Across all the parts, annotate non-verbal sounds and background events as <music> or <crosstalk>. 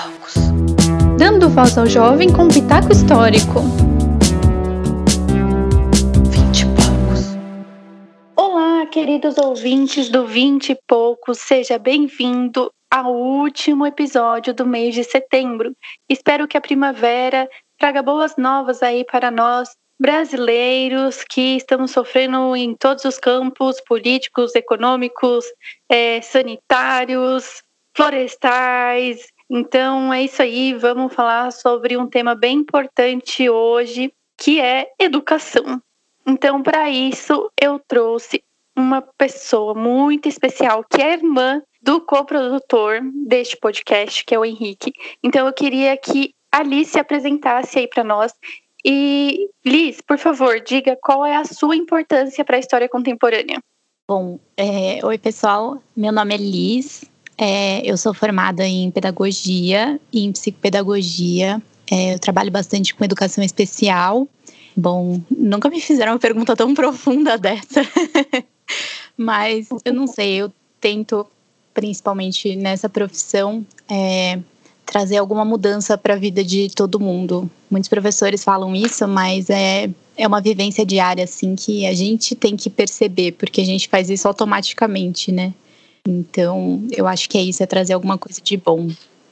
poucos. Dando voz ao jovem com pitaco histórico. Vinte e poucos. Olá, queridos ouvintes do Vinte e Poucos, seja bem-vindo ao último episódio do mês de setembro. Espero que a primavera traga boas novas aí para nós brasileiros que estamos sofrendo em todos os campos políticos, econômicos, é, sanitários, florestais. Então é isso aí, vamos falar sobre um tema bem importante hoje, que é educação. Então, para isso, eu trouxe uma pessoa muito especial, que é irmã do coprodutor deste podcast, que é o Henrique. Então, eu queria que a Alice se apresentasse aí para nós e, Liz, por favor, diga qual é a sua importância para a história contemporânea. Bom, é, oi pessoal, meu nome é Liz, é, eu sou formada em pedagogia e em psicopedagogia. É, eu trabalho bastante com educação especial. Bom, nunca me fizeram uma pergunta tão profunda dessa, <laughs> mas eu não sei, eu tento, principalmente nessa profissão, é, trazer alguma mudança para a vida de todo mundo. Muitos professores falam isso, mas é, é uma vivência diária, assim, que a gente tem que perceber, porque a gente faz isso automaticamente, né? Então, eu acho que é isso, é trazer alguma coisa de bom.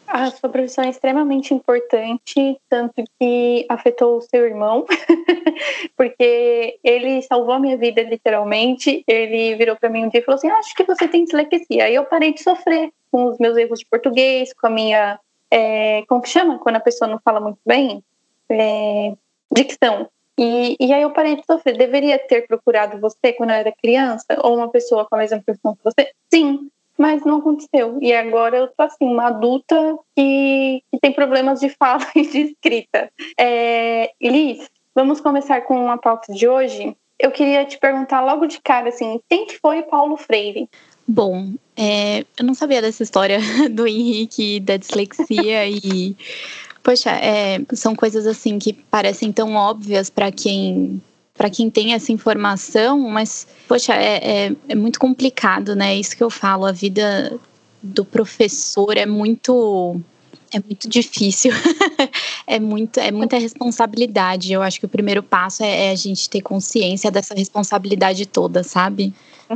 A sua profissão é extremamente importante, tanto que afetou o seu irmão, <laughs> porque ele salvou a minha vida literalmente. Ele virou para mim um dia e falou assim: Acho que você tem dislexia. Aí eu parei de sofrer com os meus erros de português, com a minha é, como que chama? Quando a pessoa não fala muito bem? É, dicção. E, e aí eu parei de sofrer. Deveria ter procurado você quando eu era criança? Ou uma pessoa com a mesma profissão que você? Sim, mas não aconteceu. E agora eu tô assim, uma adulta que, que tem problemas de fala <laughs> e de escrita. É, Liz, vamos começar com a pauta de hoje. Eu queria te perguntar logo de cara, assim, quem que foi Paulo Freire? Bom, é, eu não sabia dessa história <laughs> do Henrique da dislexia e poxa, é, são coisas assim que parecem tão óbvias para quem para quem tem essa informação, mas poxa, é, é, é, muito complicado, né? Isso que eu falo, a vida do professor é muito é muito difícil, <laughs> é, muito, é muita responsabilidade. Eu acho que o primeiro passo é, é a gente ter consciência dessa responsabilidade toda, sabe?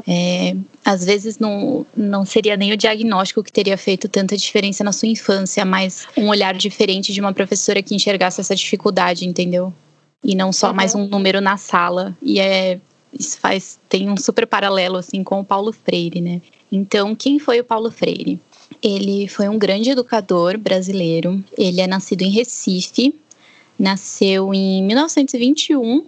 É, às vezes não, não seria nem o diagnóstico que teria feito tanta diferença na sua infância, mas um olhar diferente de uma professora que enxergasse essa dificuldade, entendeu? E não só uhum. mais um número na sala. E é isso faz tem um super paralelo assim com o Paulo Freire, né? Então, quem foi o Paulo Freire? Ele foi um grande educador brasileiro. Ele é nascido em Recife, nasceu em 1921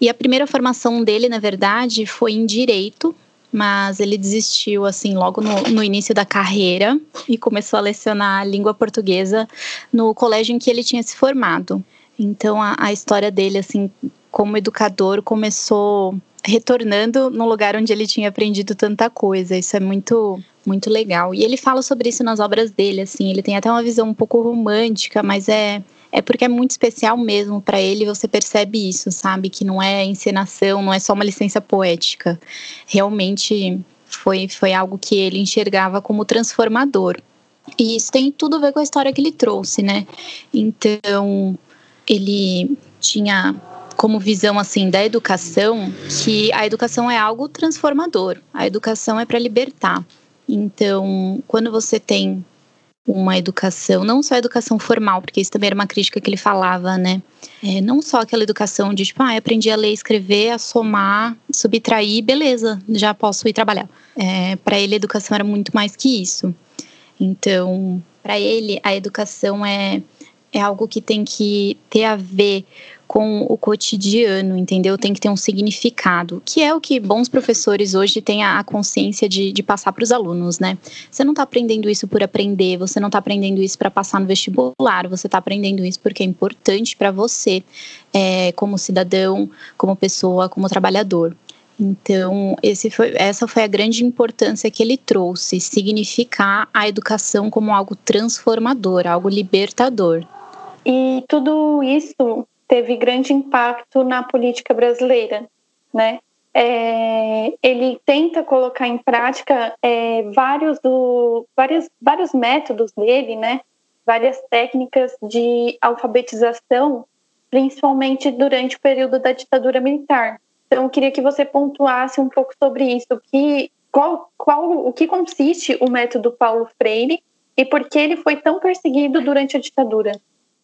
e a primeira formação dele, na verdade, foi em direito, mas ele desistiu assim logo no, no, início da carreira e começou a lecionar língua portuguesa no colégio em que ele tinha se formado. Então a, a história dele assim como educador começou retornando no lugar onde ele tinha aprendido tanta coisa. Isso é muito muito legal. E ele fala sobre isso nas obras dele, assim, ele tem até uma visão um pouco romântica, mas é é porque é muito especial mesmo para ele, você percebe isso, sabe? Que não é encenação, não é só uma licença poética. Realmente foi, foi algo que ele enxergava como transformador. E isso tem tudo a ver com a história que ele trouxe, né? Então, ele tinha como visão assim da educação que a educação é algo transformador. A educação é para libertar. Então, quando você tem uma educação, não só a educação formal, porque isso também era uma crítica que ele falava, né? É, não só aquela educação de tipo, ah, aprendi a ler, escrever, a somar, subtrair, beleza, já posso ir trabalhar. É, para ele, a educação era muito mais que isso. Então, para ele, a educação é, é algo que tem que ter a ver com o cotidiano, entendeu? Tem que ter um significado, que é o que bons professores hoje têm a consciência de, de passar para os alunos, né? Você não está aprendendo isso por aprender, você não está aprendendo isso para passar no vestibular, você está aprendendo isso porque é importante para você, é, como cidadão, como pessoa, como trabalhador. Então, foi, essa foi a grande importância que ele trouxe, significar a educação como algo transformador, algo libertador. E tudo isso teve grande impacto na política brasileira, né? É, ele tenta colocar em prática é, vários, do, vários, vários métodos dele, né? várias técnicas de alfabetização, principalmente durante o período da ditadura militar. Então, eu queria que você pontuasse um pouco sobre isso, que, qual, qual, o que consiste o método Paulo Freire e por que ele foi tão perseguido durante a ditadura.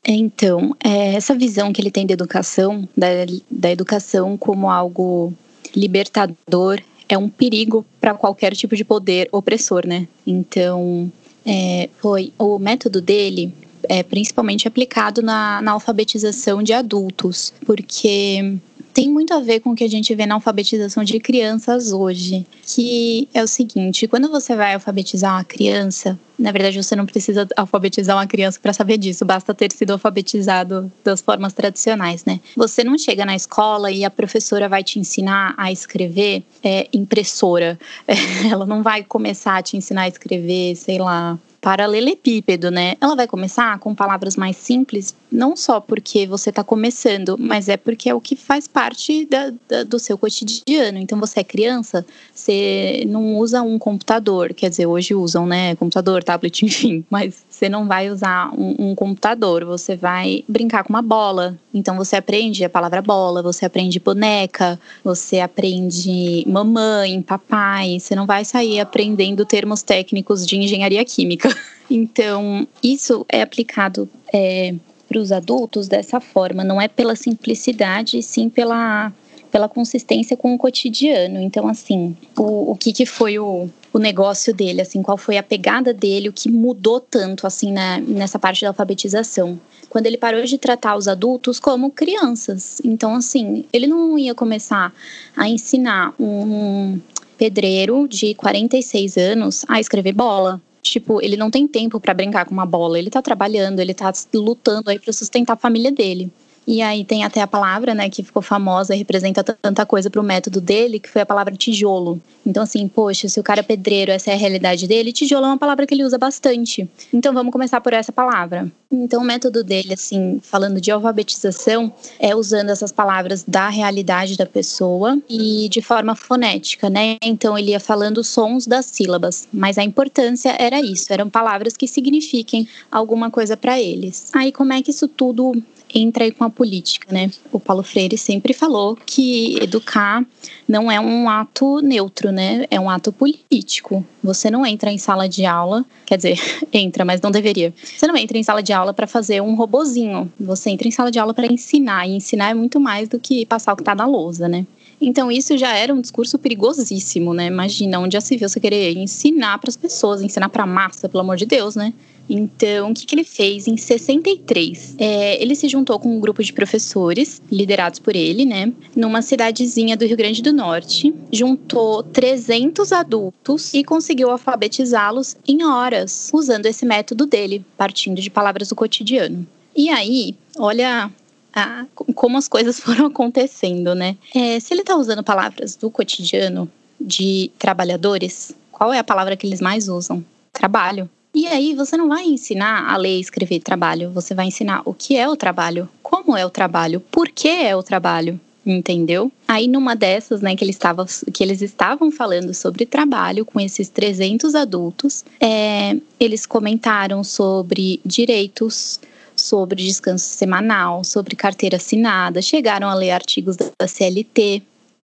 Então, é, essa visão que ele tem da educação, da, da educação como algo libertador, é um perigo para qualquer tipo de poder opressor, né? Então, é, foi o método dele é principalmente aplicado na, na alfabetização de adultos, porque tem muito a ver com o que a gente vê na alfabetização de crianças hoje, que é o seguinte, quando você vai alfabetizar uma criança, na verdade você não precisa alfabetizar uma criança para saber disso, basta ter sido alfabetizado das formas tradicionais, né? Você não chega na escola e a professora vai te ensinar a escrever é, impressora. <laughs> Ela não vai começar a te ensinar a escrever, sei lá, paralelepípedo, né? Ela vai começar com palavras mais simples, não só porque você está começando, mas é porque é o que faz parte da, da, do seu cotidiano. Então, você é criança, você não usa um computador, quer dizer, hoje usam, né? Computador, tablet, <laughs> enfim, mas você não vai usar um, um computador, você vai brincar com uma bola. Então, você aprende a palavra bola, você aprende boneca, você aprende mamãe, papai. Você não vai sair aprendendo termos técnicos de engenharia química. <laughs> Então, isso é aplicado é, para os adultos dessa forma, não é pela simplicidade, sim pela, pela consistência com o cotidiano. Então, assim, o, o que, que foi o, o negócio dele, assim, qual foi a pegada dele, o que mudou tanto, assim, nessa parte da alfabetização? Quando ele parou de tratar os adultos como crianças. Então, assim, ele não ia começar a ensinar um pedreiro de 46 anos a escrever bola Tipo, ele não tem tempo para brincar com uma bola, ele tá trabalhando, ele tá lutando aí para sustentar a família dele. E aí tem até a palavra, né, que ficou famosa e representa tanta coisa para o método dele, que foi a palavra tijolo. Então, assim, poxa, se o cara é pedreiro, essa é a realidade dele, tijolo é uma palavra que ele usa bastante. Então, vamos começar por essa palavra. Então, o método dele, assim, falando de alfabetização, é usando essas palavras da realidade da pessoa e de forma fonética, né? Então, ele ia falando sons das sílabas, mas a importância era isso, eram palavras que signifiquem alguma coisa para eles. Aí, como é que isso tudo entra aí com a política, né? O Paulo Freire sempre falou que educar não é um ato neutro, né? É um ato político. Você não entra em sala de aula, quer dizer, <laughs> entra, mas não deveria. Você não entra em sala de aula para fazer um robozinho. Você entra em sala de aula para ensinar, e ensinar é muito mais do que passar o que está na lousa, né? Então, isso já era um discurso perigosíssimo, né? Imagina, onde já se viu você querer ensinar para as pessoas, ensinar para a massa, pelo amor de Deus, né? Então, o que, que ele fez? Em 63, é, ele se juntou com um grupo de professores, liderados por ele, né? Numa cidadezinha do Rio Grande do Norte. Juntou 300 adultos e conseguiu alfabetizá-los em horas, usando esse método dele, partindo de palavras do cotidiano. E aí, olha como as coisas <laughs> foram acontecendo, né? É, se ele está usando palavras do cotidiano de trabalhadores, qual é a palavra que eles mais usam? Trabalho. E aí você não vai ensinar a ler e escrever trabalho, você vai ensinar o que é o trabalho, como é o trabalho, por que é o trabalho, entendeu? Aí numa dessas, né, que eles, estavam, que eles estavam falando sobre trabalho com esses 300 adultos, é, eles comentaram sobre direitos, sobre descanso semanal, sobre carteira assinada, chegaram a ler artigos da CLT,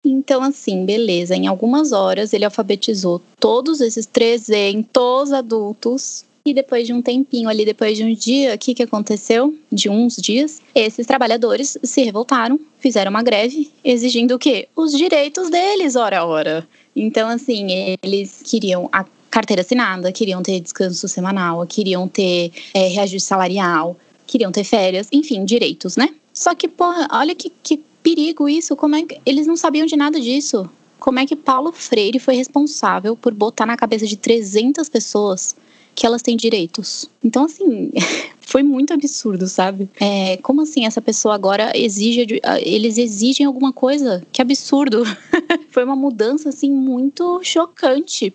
então, assim, beleza. Em algumas horas ele alfabetizou todos esses 300 adultos. E depois de um tempinho ali, depois de um dia, o que, que aconteceu? De uns dias, esses trabalhadores se revoltaram, fizeram uma greve, exigindo o quê? Os direitos deles, ora, ora. Então, assim, eles queriam a carteira assinada, queriam ter descanso semanal, queriam ter é, reajuste salarial, queriam ter férias, enfim, direitos, né? Só que, porra, olha que, que perigo isso. Como é que eles não sabiam de nada disso? Como é que Paulo Freire foi responsável por botar na cabeça de 300 pessoas que elas têm direitos? Então, assim, <laughs> foi muito absurdo, sabe? É, como assim essa pessoa agora exige, ah, eles exigem alguma coisa? Que absurdo! <laughs> foi uma mudança assim muito chocante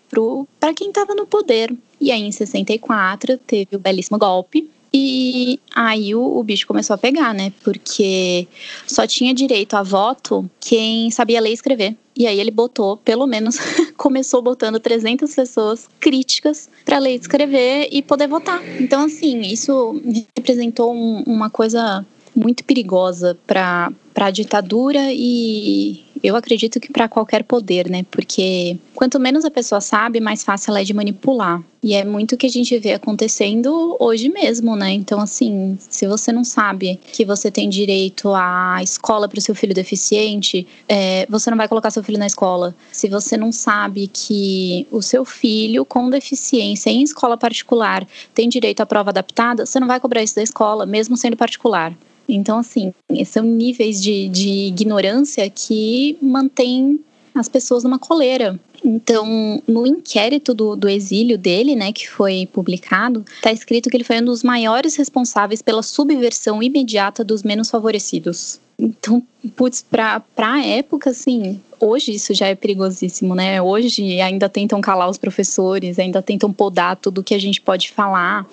para quem estava no poder. E aí, em 64, teve o belíssimo golpe E aí o, o, bicho começou a pegar, né? Porque só tinha direito a voto quem sabia ler e escrever. E aí ele botou, pelo menos, <laughs> começou botando 300 pessoas críticas para ler e escrever e poder votar. Então, assim, isso representou um, uma coisa muito perigosa para a ditadura e eu acredito que para qualquer poder, né? Porque quanto menos a pessoa sabe, mais fácil ela é de manipular. E é muito o que a gente vê acontecendo hoje mesmo, né? Então, assim, se você não sabe que você tem direito à escola para o seu filho deficiente, é, você não vai colocar seu filho na escola. Se você não sabe que o seu filho com deficiência em escola particular tem direito à prova adaptada, você não vai cobrar isso da escola, mesmo sendo particular. Então, assim, são níveis de, de ignorância que mantêm as pessoas numa coleira. Então, no inquérito do, do exílio dele, né, que foi publicado, está escrito que ele foi um dos maiores responsáveis pela subversão imediata dos menos favorecidos. Então, putz, pra, pra época, assim, hoje isso já é perigosíssimo, né? Hoje ainda tentam calar os professores, ainda tentam podar tudo que a gente pode falar.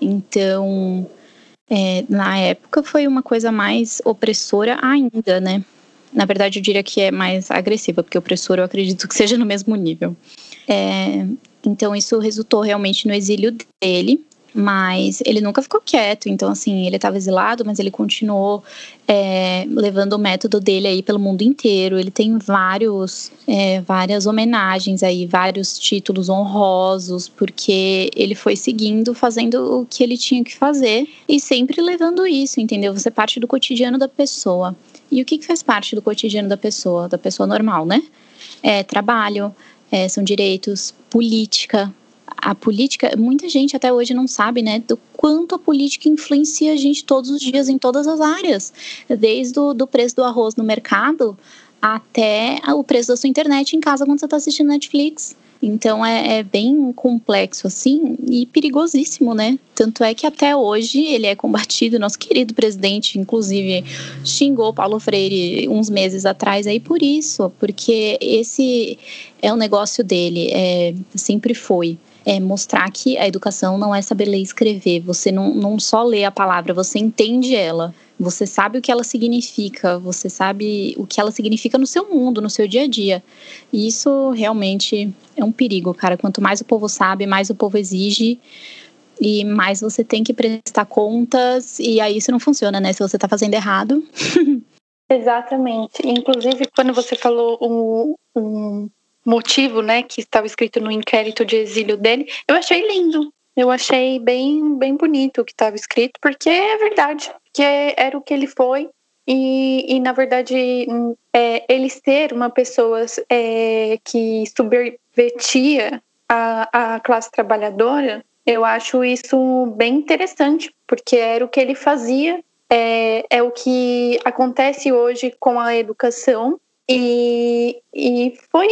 Então, é, na época foi uma coisa mais opressora ainda, né? Na verdade, eu diria que é mais agressiva, porque opressora eu acredito que seja no mesmo nível. É, então, isso resultou realmente no exílio dele mas ele nunca ficou quieto. Então, assim, ele estava exilado, mas ele continuou é, levando o método dele aí pelo mundo inteiro. Ele tem vários, é, várias homenagens aí, vários títulos honrosos, porque ele foi seguindo, fazendo o que ele tinha que fazer e sempre levando isso, entendeu? Você parte do cotidiano da pessoa. E o que, que faz parte do cotidiano da pessoa, da pessoa normal, né? É trabalho, é, são direitos, política, a política, muita gente até hoje não sabe, né, do quanto a política influencia a gente todos os dias em todas as áreas, desde o do preço do arroz no mercado até o preço da sua internet em casa quando você está assistindo Netflix. Então é, é, bem complexo assim e perigosíssimo, né? Tanto é que até hoje ele é combatido. Nosso querido presidente, inclusive, xingou Paulo Freire uns meses atrás aí por isso, porque esse é o negócio dele, é, sempre foi é mostrar que a educação não é saber ler e escrever. Você não, não só lê a palavra, você entende ela. Você sabe o que ela significa, você sabe o que ela significa no seu mundo, no seu dia a dia. E isso realmente é um perigo, cara. Quanto mais o povo sabe, mais o povo exige e mais você tem que prestar contas. E aí isso não funciona, né? Se você tá fazendo errado. <laughs> Exatamente. Inclusive, quando você falou um, um motivo, né, que estava escrito no inquérito de exílio dele, eu achei lindo. Eu achei bem, bem bonito o que estava escrito, porque é verdade, que era o que ele foi. E, e na verdade, é, ele ser uma pessoa é, que subvertia a, a classe trabalhadora, eu acho isso bem interessante, porque era o que ele fazia, é, é o que acontece hoje com a educação, e, e foi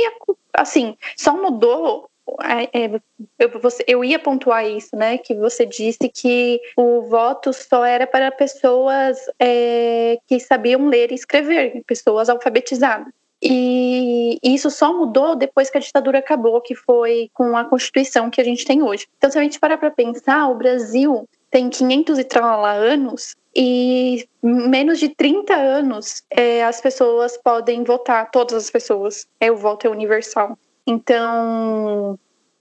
assim, só mudou. É, é, eu, eu ia pontuar isso, né? Que você disse que o voto só era para pessoas é, que sabiam ler e escrever, pessoas alfabetizadas. E isso só mudou depois que a ditadura acabou, que foi com a Constituição que a gente tem hoje. Então, se a gente parar para pensar, o Brasil tem 500 e tralala anos e menos de 30 anos é, as pessoas podem votar, todas as pessoas. É, o voto é universal. Então,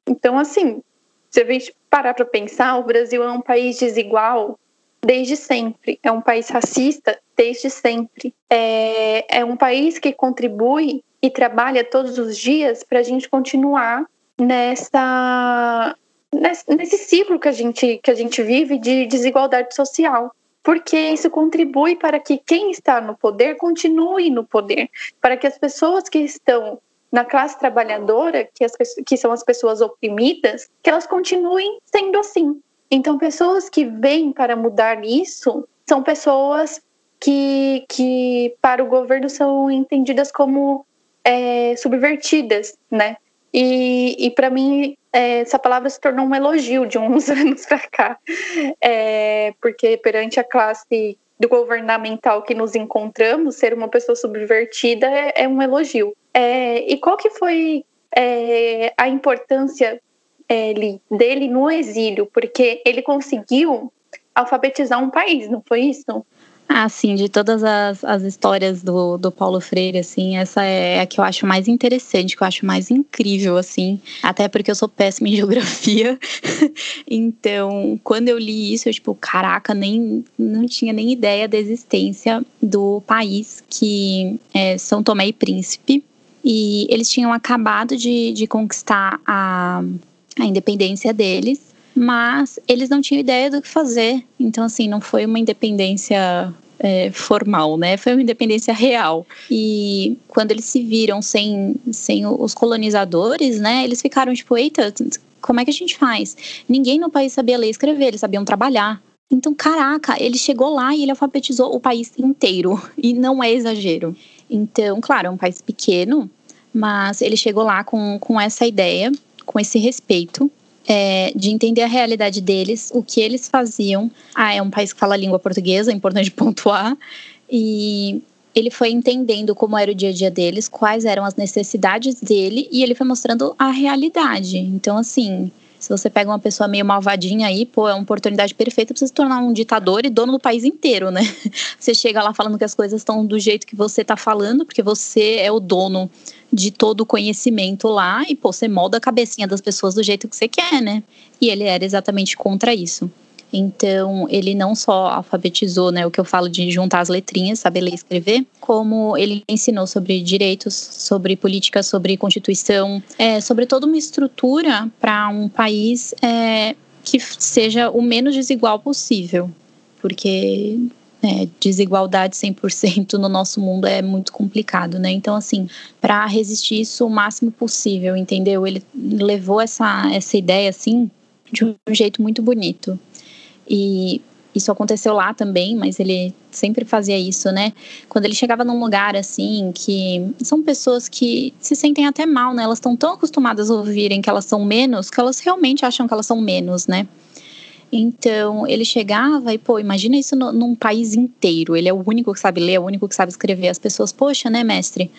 então assim, se a gente parar para pensar, o Brasil é um país desigual desde sempre. É um país racista desde sempre. É, é um país que contribui e trabalha todos os dias para a gente continuar nessa, nesse, nesse ciclo que a gente, que a gente vive de desigualdade social porque isso contribui para que quem está no poder continue no poder, para que as pessoas que estão na classe trabalhadora, que, as, que são as pessoas oprimidas, que elas continuem sendo assim. Então, pessoas que vêm para mudar isso são pessoas que, que para o governo são entendidas como é, subvertidas, né? E, e para mim, essa palavra se tornou um elogio de uns <laughs> anos para cá, é, porque perante a classe do governamental que nos encontramos, ser uma pessoa subvertida é, é um elogio. É, e qual que foi é, a importância é, dele no exílio? Porque ele conseguiu alfabetizar um país, não foi isso? Ah, sim, de todas as, as histórias do, do Paulo Freire, assim, essa é a que eu acho mais interessante, que eu acho mais incrível, assim, até porque eu sou péssima em <laughs> geografia. então, quando eu li isso, eu, tipo, caraca, nem não tinha nem ideia da existência do país que é São Tomé e Príncipe. E eles tinham acabado de, de conquistar a, a independência deles mas eles não tinham ideia do que fazer. Então, assim, não foi uma independência é, formal, né? Foi uma independência real. E quando eles se viram sem, sem os colonizadores, né? Eles ficaram tipo, eita, como é que a gente faz? Ninguém no país sabia ler e escrever, eles sabiam trabalhar. Então, caraca, ele chegou lá e ele alfabetizou o país inteiro. E não é exagero. Então, claro, é um país pequeno, mas ele chegou lá com, com essa ideia, com esse respeito é, de entender a realidade deles, o que eles faziam. Ah, é um país que fala a língua portuguesa, é importante <laughs> pontuar. E ele foi entendendo como era o dia a dia deles, quais eram as necessidades dele, e ele foi mostrando a realidade. Então, assim, se você pega uma pessoa meio malvadinha aí, pô, é uma oportunidade perfeita para você se tornar um ditador e dono do país inteiro, né? <laughs> Você chega lá falando que as coisas estão do jeito que você está falando, porque você é o dono de todo o conhecimento lá e, pô, você molda a cabecinha das pessoas do jeito que você quer, né? E ele era exatamente contra isso. Então, ele não só alfabetizou, né, o que eu falo de juntar as letrinhas, saber ler e escrever, como ele ensinou sobre direitos, sobre política, sobre constituição, é, sobre toda uma estrutura para um país é, que seja o menos desigual possível. Porque é, desigualdade 100% no nosso mundo é muito complicado, né? Então, assim, para resistir isso o máximo possível, entendeu? Ele levou essa, essa ideia, assim, de um jeito muito bonito. E isso aconteceu lá também, mas ele sempre fazia isso, né? Quando ele chegava num lugar assim, que são pessoas que se sentem até mal, né? Elas estão tão acostumadas a ouvirem que elas são menos, que elas realmente acham que elas são menos, né? Então, ele chegava e, pô, imagina isso no, num país inteiro. Ele é o único que sabe ler, é o único que sabe escrever. As pessoas, poxa, né, mestre?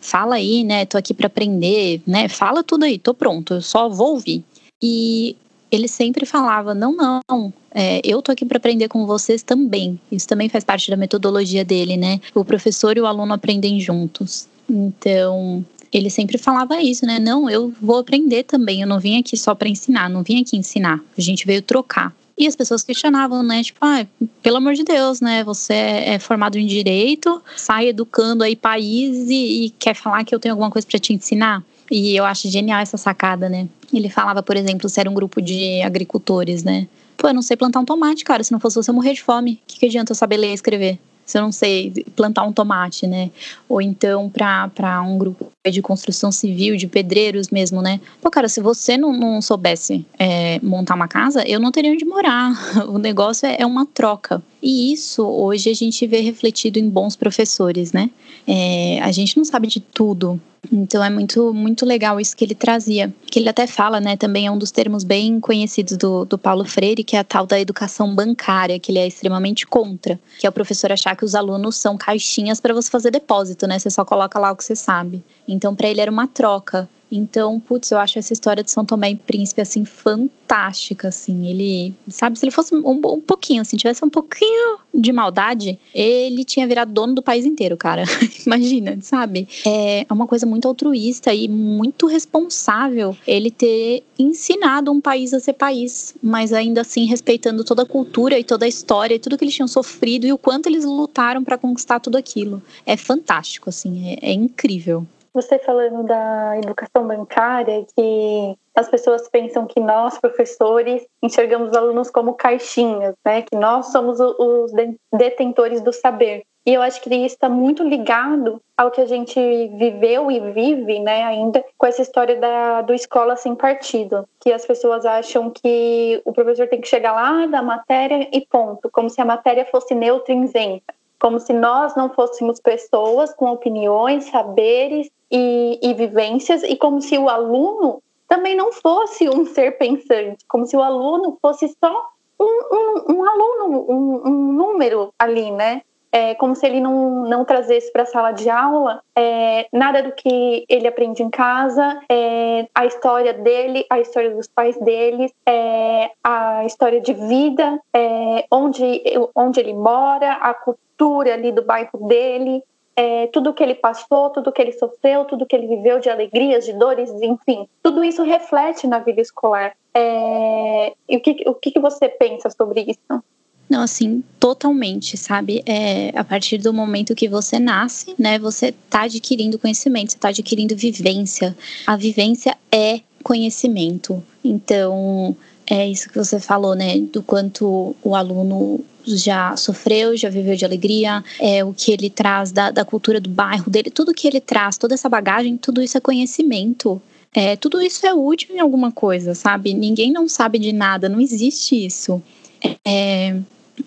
Fala aí, né? Tô aqui para aprender, né? Fala tudo aí, tô pronto, eu só vou ouvir. E ele sempre falava: não, não, é, eu tô aqui para aprender com vocês também. Isso também faz parte da metodologia dele, né? O professor e o aluno aprendem juntos. Então, ele sempre falava isso, né? Não, eu vou aprender também. Eu não vim aqui só para ensinar, não vim aqui ensinar. A gente veio trocar. E as pessoas questionavam, né? Tipo, ah, pelo amor de Deus, né? Você é formado em direito, sai educando aí país e, e quer falar que eu tenho alguma coisa para te ensinar? E eu acho genial essa sacada, né? Ele falava, por exemplo, se era um grupo de agricultores, né? Pô, eu não sei plantar um tomate, cara. Se não fosse você, eu morrer de fome. O que, que adianta eu saber ler e escrever? se eu não sei plantar um tomate, né? Ou então para um grupo de construção civil, de pedreiros mesmo, né? Pô, cara, se você não, não soubesse é, montar uma casa, eu não teria onde morar. <laughs> O negócio é, é uma troca. E isso hoje a gente vê refletido em bons professores, né? É, a gente não sabe de tudo, então é muito, muito legal isso que ele trazia. Que ele até fala, né? Também é um dos termos bem conhecidos do, do Paulo Freire, que é a tal da educação bancária, que ele é extremamente contra. Que é o professor achar que os alunos são caixinhas para você fazer depósito, né? Você só coloca lá o que você sabe. Então, para ele era uma troca. Então, putz, eu acho essa história de São Tomé e Príncipe, assim, fantástica, assim. Ele, sabe, se ele fosse um, um pouquinho, assim, tivesse um pouquinho de maldade, ele tinha virado dono do país inteiro, cara. <laughs> Imagina, sabe? É uma coisa muito altruísta e muito responsável ele ter ensinado um país a ser país, mas ainda assim respeitando toda a cultura e toda a história e tudo que eles tinham sofrido e o quanto eles lutaram para conquistar tudo aquilo. É fantástico, assim, é, é incrível. Você falando da educação bancária, que as pessoas pensam que nós, professores, enxergamos os alunos como caixinhas, né? Que nós somos os detentores do saber. E eu acho que isso está muito ligado ao que a gente viveu e vive, né, ainda com essa história da, do escola sem partido, que as pessoas acham que o professor tem que chegar lá da matéria e ponto, como se a matéria fosse neutra e isenta como se nós não fôssemos pessoas com opiniões, saberes e, e, vivências, e como se o aluno também não fosse um <laughs> ser pensante, como se o aluno fosse só um, um, um aluno, um, um, número ali, né? é como se ele não, não trazesse para a sala de aula é, nada do que ele aprende em casa, é, a história dele, a história dos pais deles, é, a história de vida, é, onde, onde ele mora, a cultura ali do bairro dele, é, tudo que ele passou, tudo que ele sofreu, tudo que ele viveu de alegrias, de dores, enfim, tudo isso reflete na vida escolar. É, e o que, o que você pensa sobre isso? Não, assim, totalmente, sabe? É, a partir do momento que você nasce, né, você tá adquirindo conhecimento, você tá adquirindo vivência. A vivência é conhecimento. Então, é isso que você falou, né? Do quanto o aluno já sofreu, já viveu de alegria, é o que ele traz da, da cultura do bairro dele, tudo que ele traz, toda essa bagagem, tudo isso é conhecimento. É, tudo isso é útil em alguma coisa, sabe? Ninguém não sabe de nada, não existe isso. É,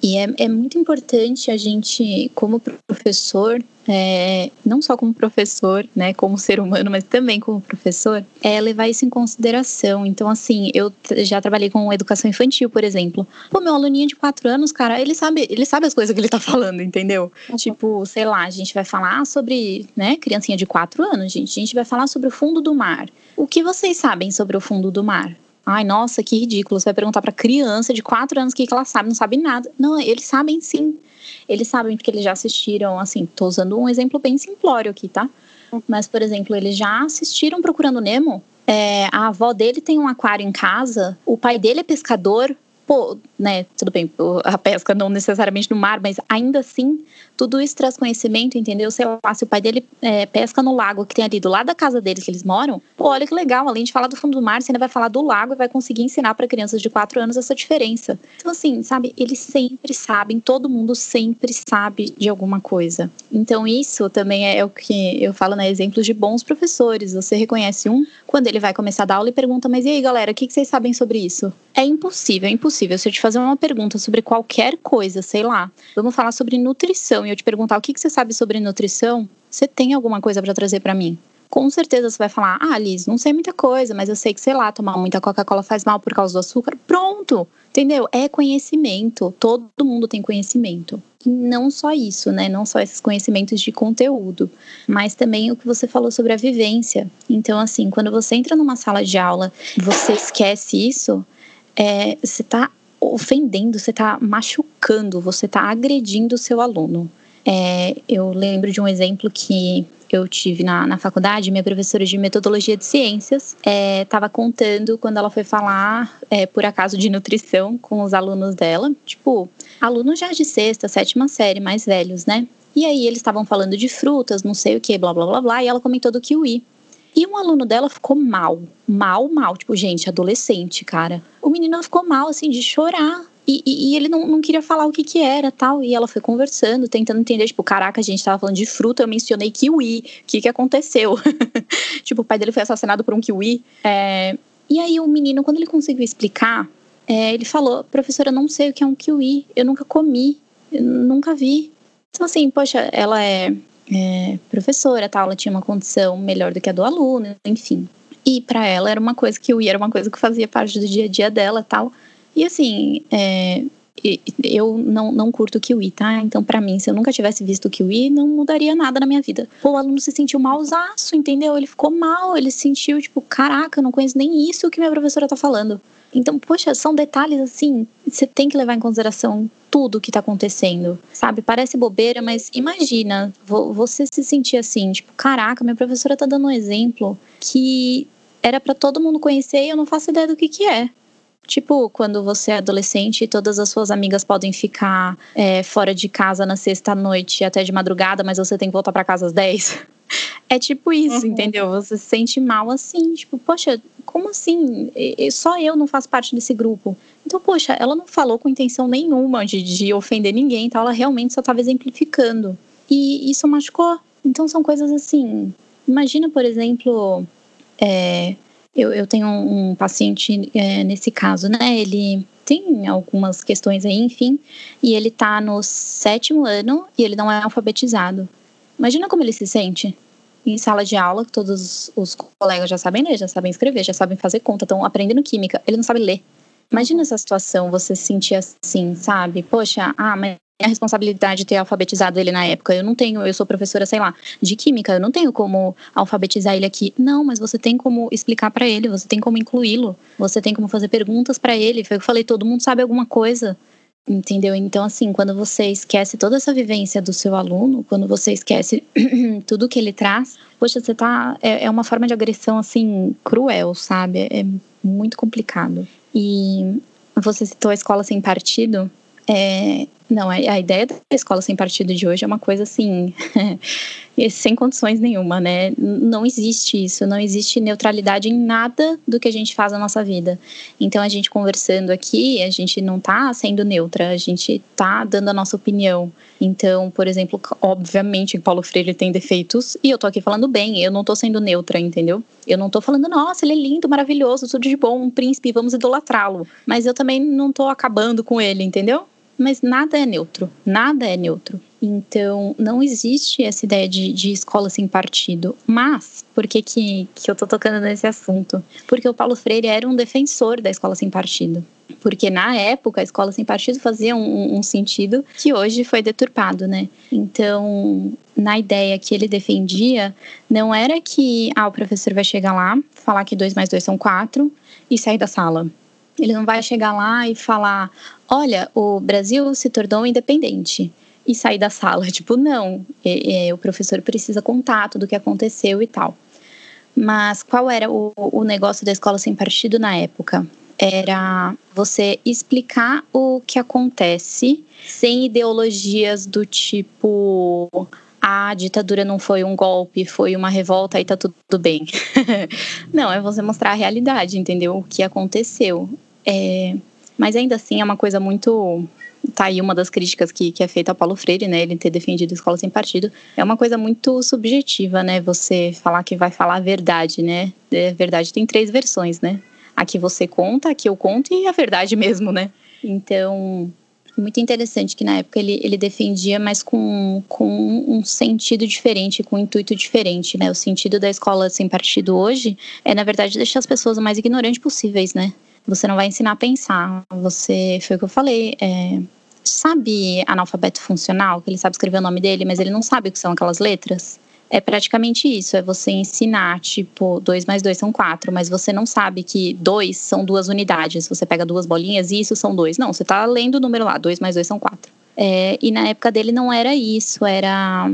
e é, é muito importante a gente, como professor, é, não só como professor, né, como ser humano, mas também como professor, é levar isso em consideração. Então, assim, eu já trabalhei com educação infantil, por exemplo. Pô, meu aluninho de quatro anos, cara, ele sabe, ele sabe as coisas que ele tá falando, entendeu? Uhum. Tipo, sei lá, a gente vai falar sobre, né, criancinha de quatro anos, gente, a gente vai falar sobre o fundo do mar. O que vocês sabem sobre o fundo do mar? Ai, nossa, que ridículo. Você vai perguntar para criança de quatro anos o que, que ela sabe, não sabe nada. Não, eles sabem sim. Eles sabem porque eles já assistiram, assim, tô usando um exemplo bem simplório aqui, tá? Mas, por exemplo, eles já assistiram Procurando Nemo. É, a avó dele tem um aquário em casa, o pai dele é pescador, pô, né, tudo bem, a pesca não necessariamente no mar, mas ainda assim, tudo isso traz conhecimento, entendeu? Sei lá, se o pai dele é, pesca no lago que tem ali do lado da casa deles, que eles moram, pô, olha que legal, além de falar do fundo do mar, você ainda vai falar do lago e vai conseguir ensinar para crianças de 4 anos essa diferença. Então, assim, sabe, eles sempre sabem, todo mundo sempre sabe de alguma coisa. Então, isso também é o que eu falo, né, exemplos de bons professores. Você reconhece um quando ele vai começar a dar aula e pergunta, mas e aí, galera, o que vocês sabem sobre isso? É impossível, é impossível. Se eu te fazer uma pergunta sobre qualquer coisa, sei lá, vamos falar sobre nutrição e eu te perguntar o que, que você sabe sobre nutrição, você tem alguma coisa para trazer para mim? Com certeza você vai falar: Ah, Liz, não sei muita coisa, mas eu sei que, sei lá, tomar muita Coca-Cola faz mal por causa do açúcar. Pronto! Entendeu? É conhecimento. Todo mundo tem conhecimento. E não só isso, né? Não só esses conhecimentos de conteúdo, mas também o que você falou sobre a vivência. Então, assim, quando você entra numa sala de aula, você esquece isso, é, você está ofendendo, você está machucando, você está agredindo o seu aluno. É, eu lembro de um exemplo que eu tive na, na faculdade, minha professora de metodologia de ciências estava é, contando quando ela foi falar, é, por acaso, de nutrição com os alunos dela. Tipo, alunos já de sexta, sétima série, mais velhos, né? E aí eles estavam falando de frutas, não sei o que, blá blá blá blá, e ela comentou do kiwi. E um aluno dela ficou mal, mal, mal. Tipo, gente, adolescente, cara. O menino ficou mal, assim, de chorar. E, e, e, ele não, não queria falar o que que era tal. E ela foi conversando, tentando entender, tipo, caraca, a gente tava falando de fruta, eu mencionei kiwi. O que que aconteceu? <laughs> tipo, o pai dele foi assassinado por um kiwi. É... E aí o menino, quando ele conseguiu explicar, é, ele falou, professora, eu não sei o que é um kiwi. Eu nunca comi, eu nunca vi. Então, assim, poxa, ela é é, professora, tal, ela tinha uma condição melhor do que a do aluno, enfim. E para ela era uma coisa que o I era uma coisa que fazia parte do dia a dia dela, tal. E assim, é, eu não, não curto o kiwi, tá? Então, para mim, se eu nunca tivesse visto o kiwi, não mudaria nada na minha vida. Pô, o aluno se sentiu malzaço, entendeu? Ele ficou mal, ele se sentiu, tipo, caraca, eu não conheço nem isso que minha professora tá falando. Então, poxa, são detalhes assim, você tem que levar em consideração tudo que tá acontecendo, sabe? Parece bobeira, mas imagina você se sentir assim, tipo, caraca, minha professora tá dando um exemplo que era para todo mundo conhecer e eu não faço ideia do que que é. Tipo, quando você é adolescente e todas as suas amigas podem ficar é, fora de casa na sexta-noite até de madrugada, mas você tem que voltar para casa às 10. É tipo isso, uhum. entendeu? Você se sente mal assim, tipo, poxa, como assim? Só eu não faço parte desse grupo. Então, poxa, ela não falou com intenção nenhuma de, de ofender ninguém, então ela realmente só estava exemplificando. E isso machucou. Então, são coisas assim. Imagina, por exemplo, é, eu, eu tenho um, paciente é, nesse caso, né? Ele tem algumas questões aí, enfim, e ele tá no sétimo ano e ele não é alfabetizado. Imagina como ele se sente em sala de aula, todos os colegas já sabem ler, já sabem escrever, já sabem fazer conta, estão aprendendo química, ele não sabe ler. Imagina essa situação, você se sentir assim, sabe? Poxa, ah, mas a responsabilidade de ter alfabetizado ele na época. Eu não tenho, eu sou professora, sei lá, de química, eu não tenho como alfabetizar ele aqui. Não, mas você tem como explicar para ele, você tem como incluí-lo, você tem como fazer perguntas para ele. Foi o que eu falei, todo mundo sabe alguma coisa. Entendeu? Então, assim, quando você esquece toda essa vivência do seu aluno, quando você esquece <clears throat> tudo que ele traz, poxa, você tá. É, é uma forma de agressão, assim, cruel, sabe? É muito complicado. E você citou a escola sem partido. É, não, a ideia da escola sem partido de hoje é uma coisa assim, <laughs> sem condições nenhuma, né? Não existe isso, não existe neutralidade em nada do que a gente faz na nossa vida. Então, a gente conversando aqui, a gente não tá sendo neutra, a gente tá dando a nossa opinião. Então, por exemplo, obviamente Paulo Freire tem defeitos e eu tô aqui falando bem, eu não tô sendo neutra, entendeu? Eu não tô falando, nossa, ele é lindo, maravilhoso, tudo de bom, um príncipe, vamos idolatrá-lo. Mas eu também não tô acabando com ele, entendeu? Mas nada é neutro, nada é neutro. Então, não existe essa ideia de, de escola sem partido. Mas, por que, que, que eu tô tocando nesse assunto? Porque o Paulo Freire era um defensor da escola sem partido. Porque na época a escola sem partido fazia um, um sentido que hoje foi deturpado, né? Então, na ideia que ele defendia, não era que ah, o professor vai chegar lá, falar que 2 mais 2 são 4 e sair da sala. Ele não vai chegar lá e falar: olha, o Brasil se tornou independente e sair da sala. <laughs> Tipo, não, é, é, o professor precisa contar tudo o que aconteceu e tal. Mas qual era o, o negócio da escola sem partido na época? Era você explicar o que acontece sem ideologias do tipo a ditadura não foi um golpe, foi uma revolta e tá tudo bem. <laughs> não, é você mostrar a realidade, entendeu? O que aconteceu. É, mas ainda assim é uma coisa muito. Tá aí uma das críticas que, que é feita ao Paulo Freire, né? Ele ter defendido a escola sem partido. É uma coisa muito subjetiva, né? Você falar que vai falar a verdade, né? A é, verdade tem três versões, né? A que você conta, a que eu conto e a verdade mesmo, né? Então, muito interessante que na época ele, ele defendia, mas com, com um sentido diferente, com um intuito diferente, né? O sentido da escola sem partido hoje é, na verdade, deixar as pessoas o mais ignorantes possíveis, né? Você não vai ensinar a pensar. Você, foi o que eu falei, é, sabe analfabeto funcional, que ele sabe escrever o nome dele, mas ele não sabe o que são aquelas letras? É praticamente isso, é você ensinar, tipo, 2 mais 2 são 4, mas você não sabe que 2 são duas unidades. Você pega duas bolinhas e isso são dois. Não, você está lendo o número lá, 2 mais 2 são 4. É, e na época dele não era isso, era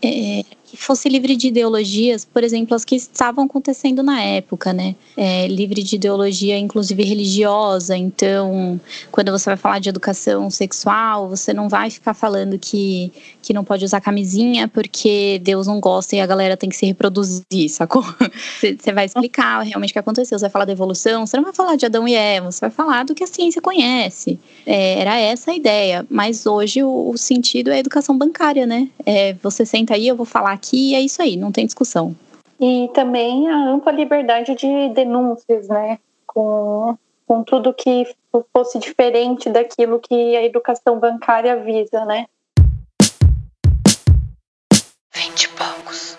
é, que fosse livre de ideologias, por exemplo, as que estavam acontecendo na época, né? É, livre de ideologia, inclusive religiosa. Então, quando você vai falar de educação sexual, você não vai ficar falando que, que não pode usar camisinha porque Deus não gosta e a galera tem que se reproduzir, sacou? <laughs> Você vai explicar realmente o que aconteceu. Você vai falar da evolução, você não vai falar de Adão e Eva, você vai falar do que a ciência conhece. É, era essa a ideia. Mas hoje o, o sentido é a educação bancária, né? É, você senta aí, eu vou falar aqui e é isso aí, não tem discussão. E também a ampla liberdade de denúncias, né? Com, com tudo que fosse diferente daquilo que a educação bancária visa, né? Vinte poucos.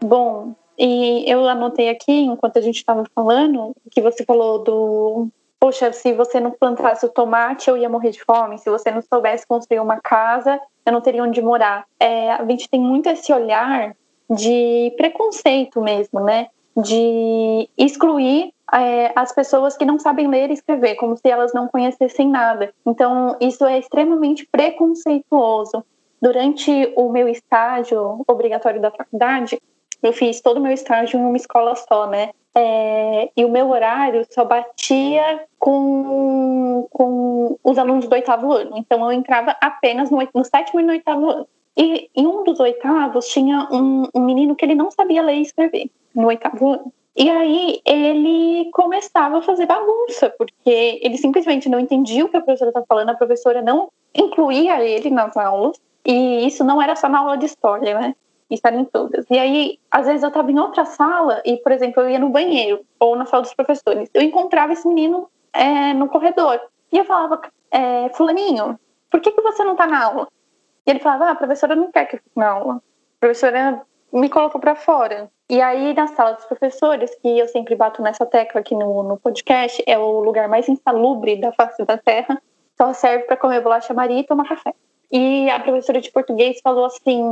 Bom, e eu anotei aqui, enquanto a gente estava falando, que você falou do. Poxa, se você não plantasse o tomate, eu ia morrer de fome. Se você não soubesse construir uma casa, eu não teria onde morar. É, a gente tem muito esse olhar de preconceito mesmo, né? De excluir é, as pessoas que não sabem ler e escrever, como se elas não conhecessem nada. Então, isso é extremamente preconceituoso. Durante o meu estágio obrigatório da faculdade, eu fiz todo o meu estágio em uma escola só, né? É, e o meu horário só batia com, com os alunos do oitavo ano. Então, eu entrava apenas no, no sétimo e no oitavo ano. E em um dos oitavos tinha um, um menino que ele não sabia ler e escrever, no oitavo ano. E aí ele começava a fazer bagunça, porque ele simplesmente não entendia o que a professora estava falando, a professora não incluía ele nas aulas, e isso não era só na aula de história, né? Era em todas. E aí, às vezes eu estava em outra sala, e, por exemplo, eu ia no banheiro, ou na sala dos professores, eu encontrava esse menino é, no corredor. E eu falava, é, Fulaninho, por que, que você não está na aula? E ele falava: ah, a professora não quer que eu fique na aula. A professora me colocou para fora. E aí, na sala dos professores, que eu sempre bato nessa tecla aqui no, no podcast, é o lugar mais insalubre da face da Terra, só serve para comer bolacha Maria e tomar café. E a professora de português falou assim: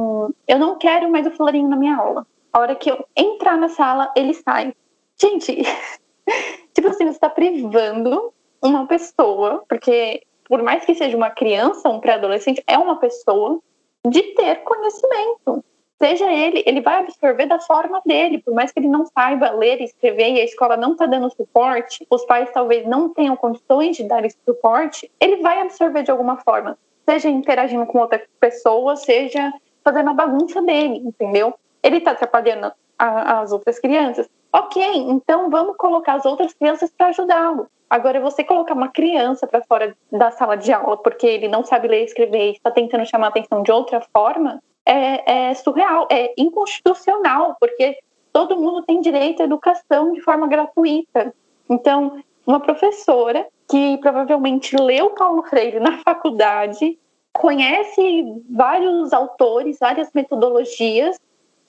Eu não quero mais o fularinho na minha aula. A hora que eu entrar na sala, ele sai. Gente, <laughs> tipo assim, você está privando uma pessoa, porque por mais que seja uma criança, um pré-adolescente, é uma pessoa de ter conhecimento. Seja ele, ele vai absorver da forma dele, por mais que ele não saiba ler e escrever e a escola não está dando suporte, os pais talvez não tenham condições de dar esse suporte, ele vai absorver de alguma forma, seja interagindo com outra pessoa, seja fazendo a bagunça dele, entendeu? Ele está atrapalhando a, as outras crianças. Ok, então vamos colocar as outras crianças para ajudá-lo. Agora, você colocar uma criança para fora da sala de aula porque ele não sabe ler e escrever e está tentando chamar a atenção de outra forma, é, é surreal, é inconstitucional, porque todo mundo tem direito à educação de forma gratuita. Então, uma professora que provavelmente leu Paulo Freire na faculdade, conhece vários autores, várias metodologias,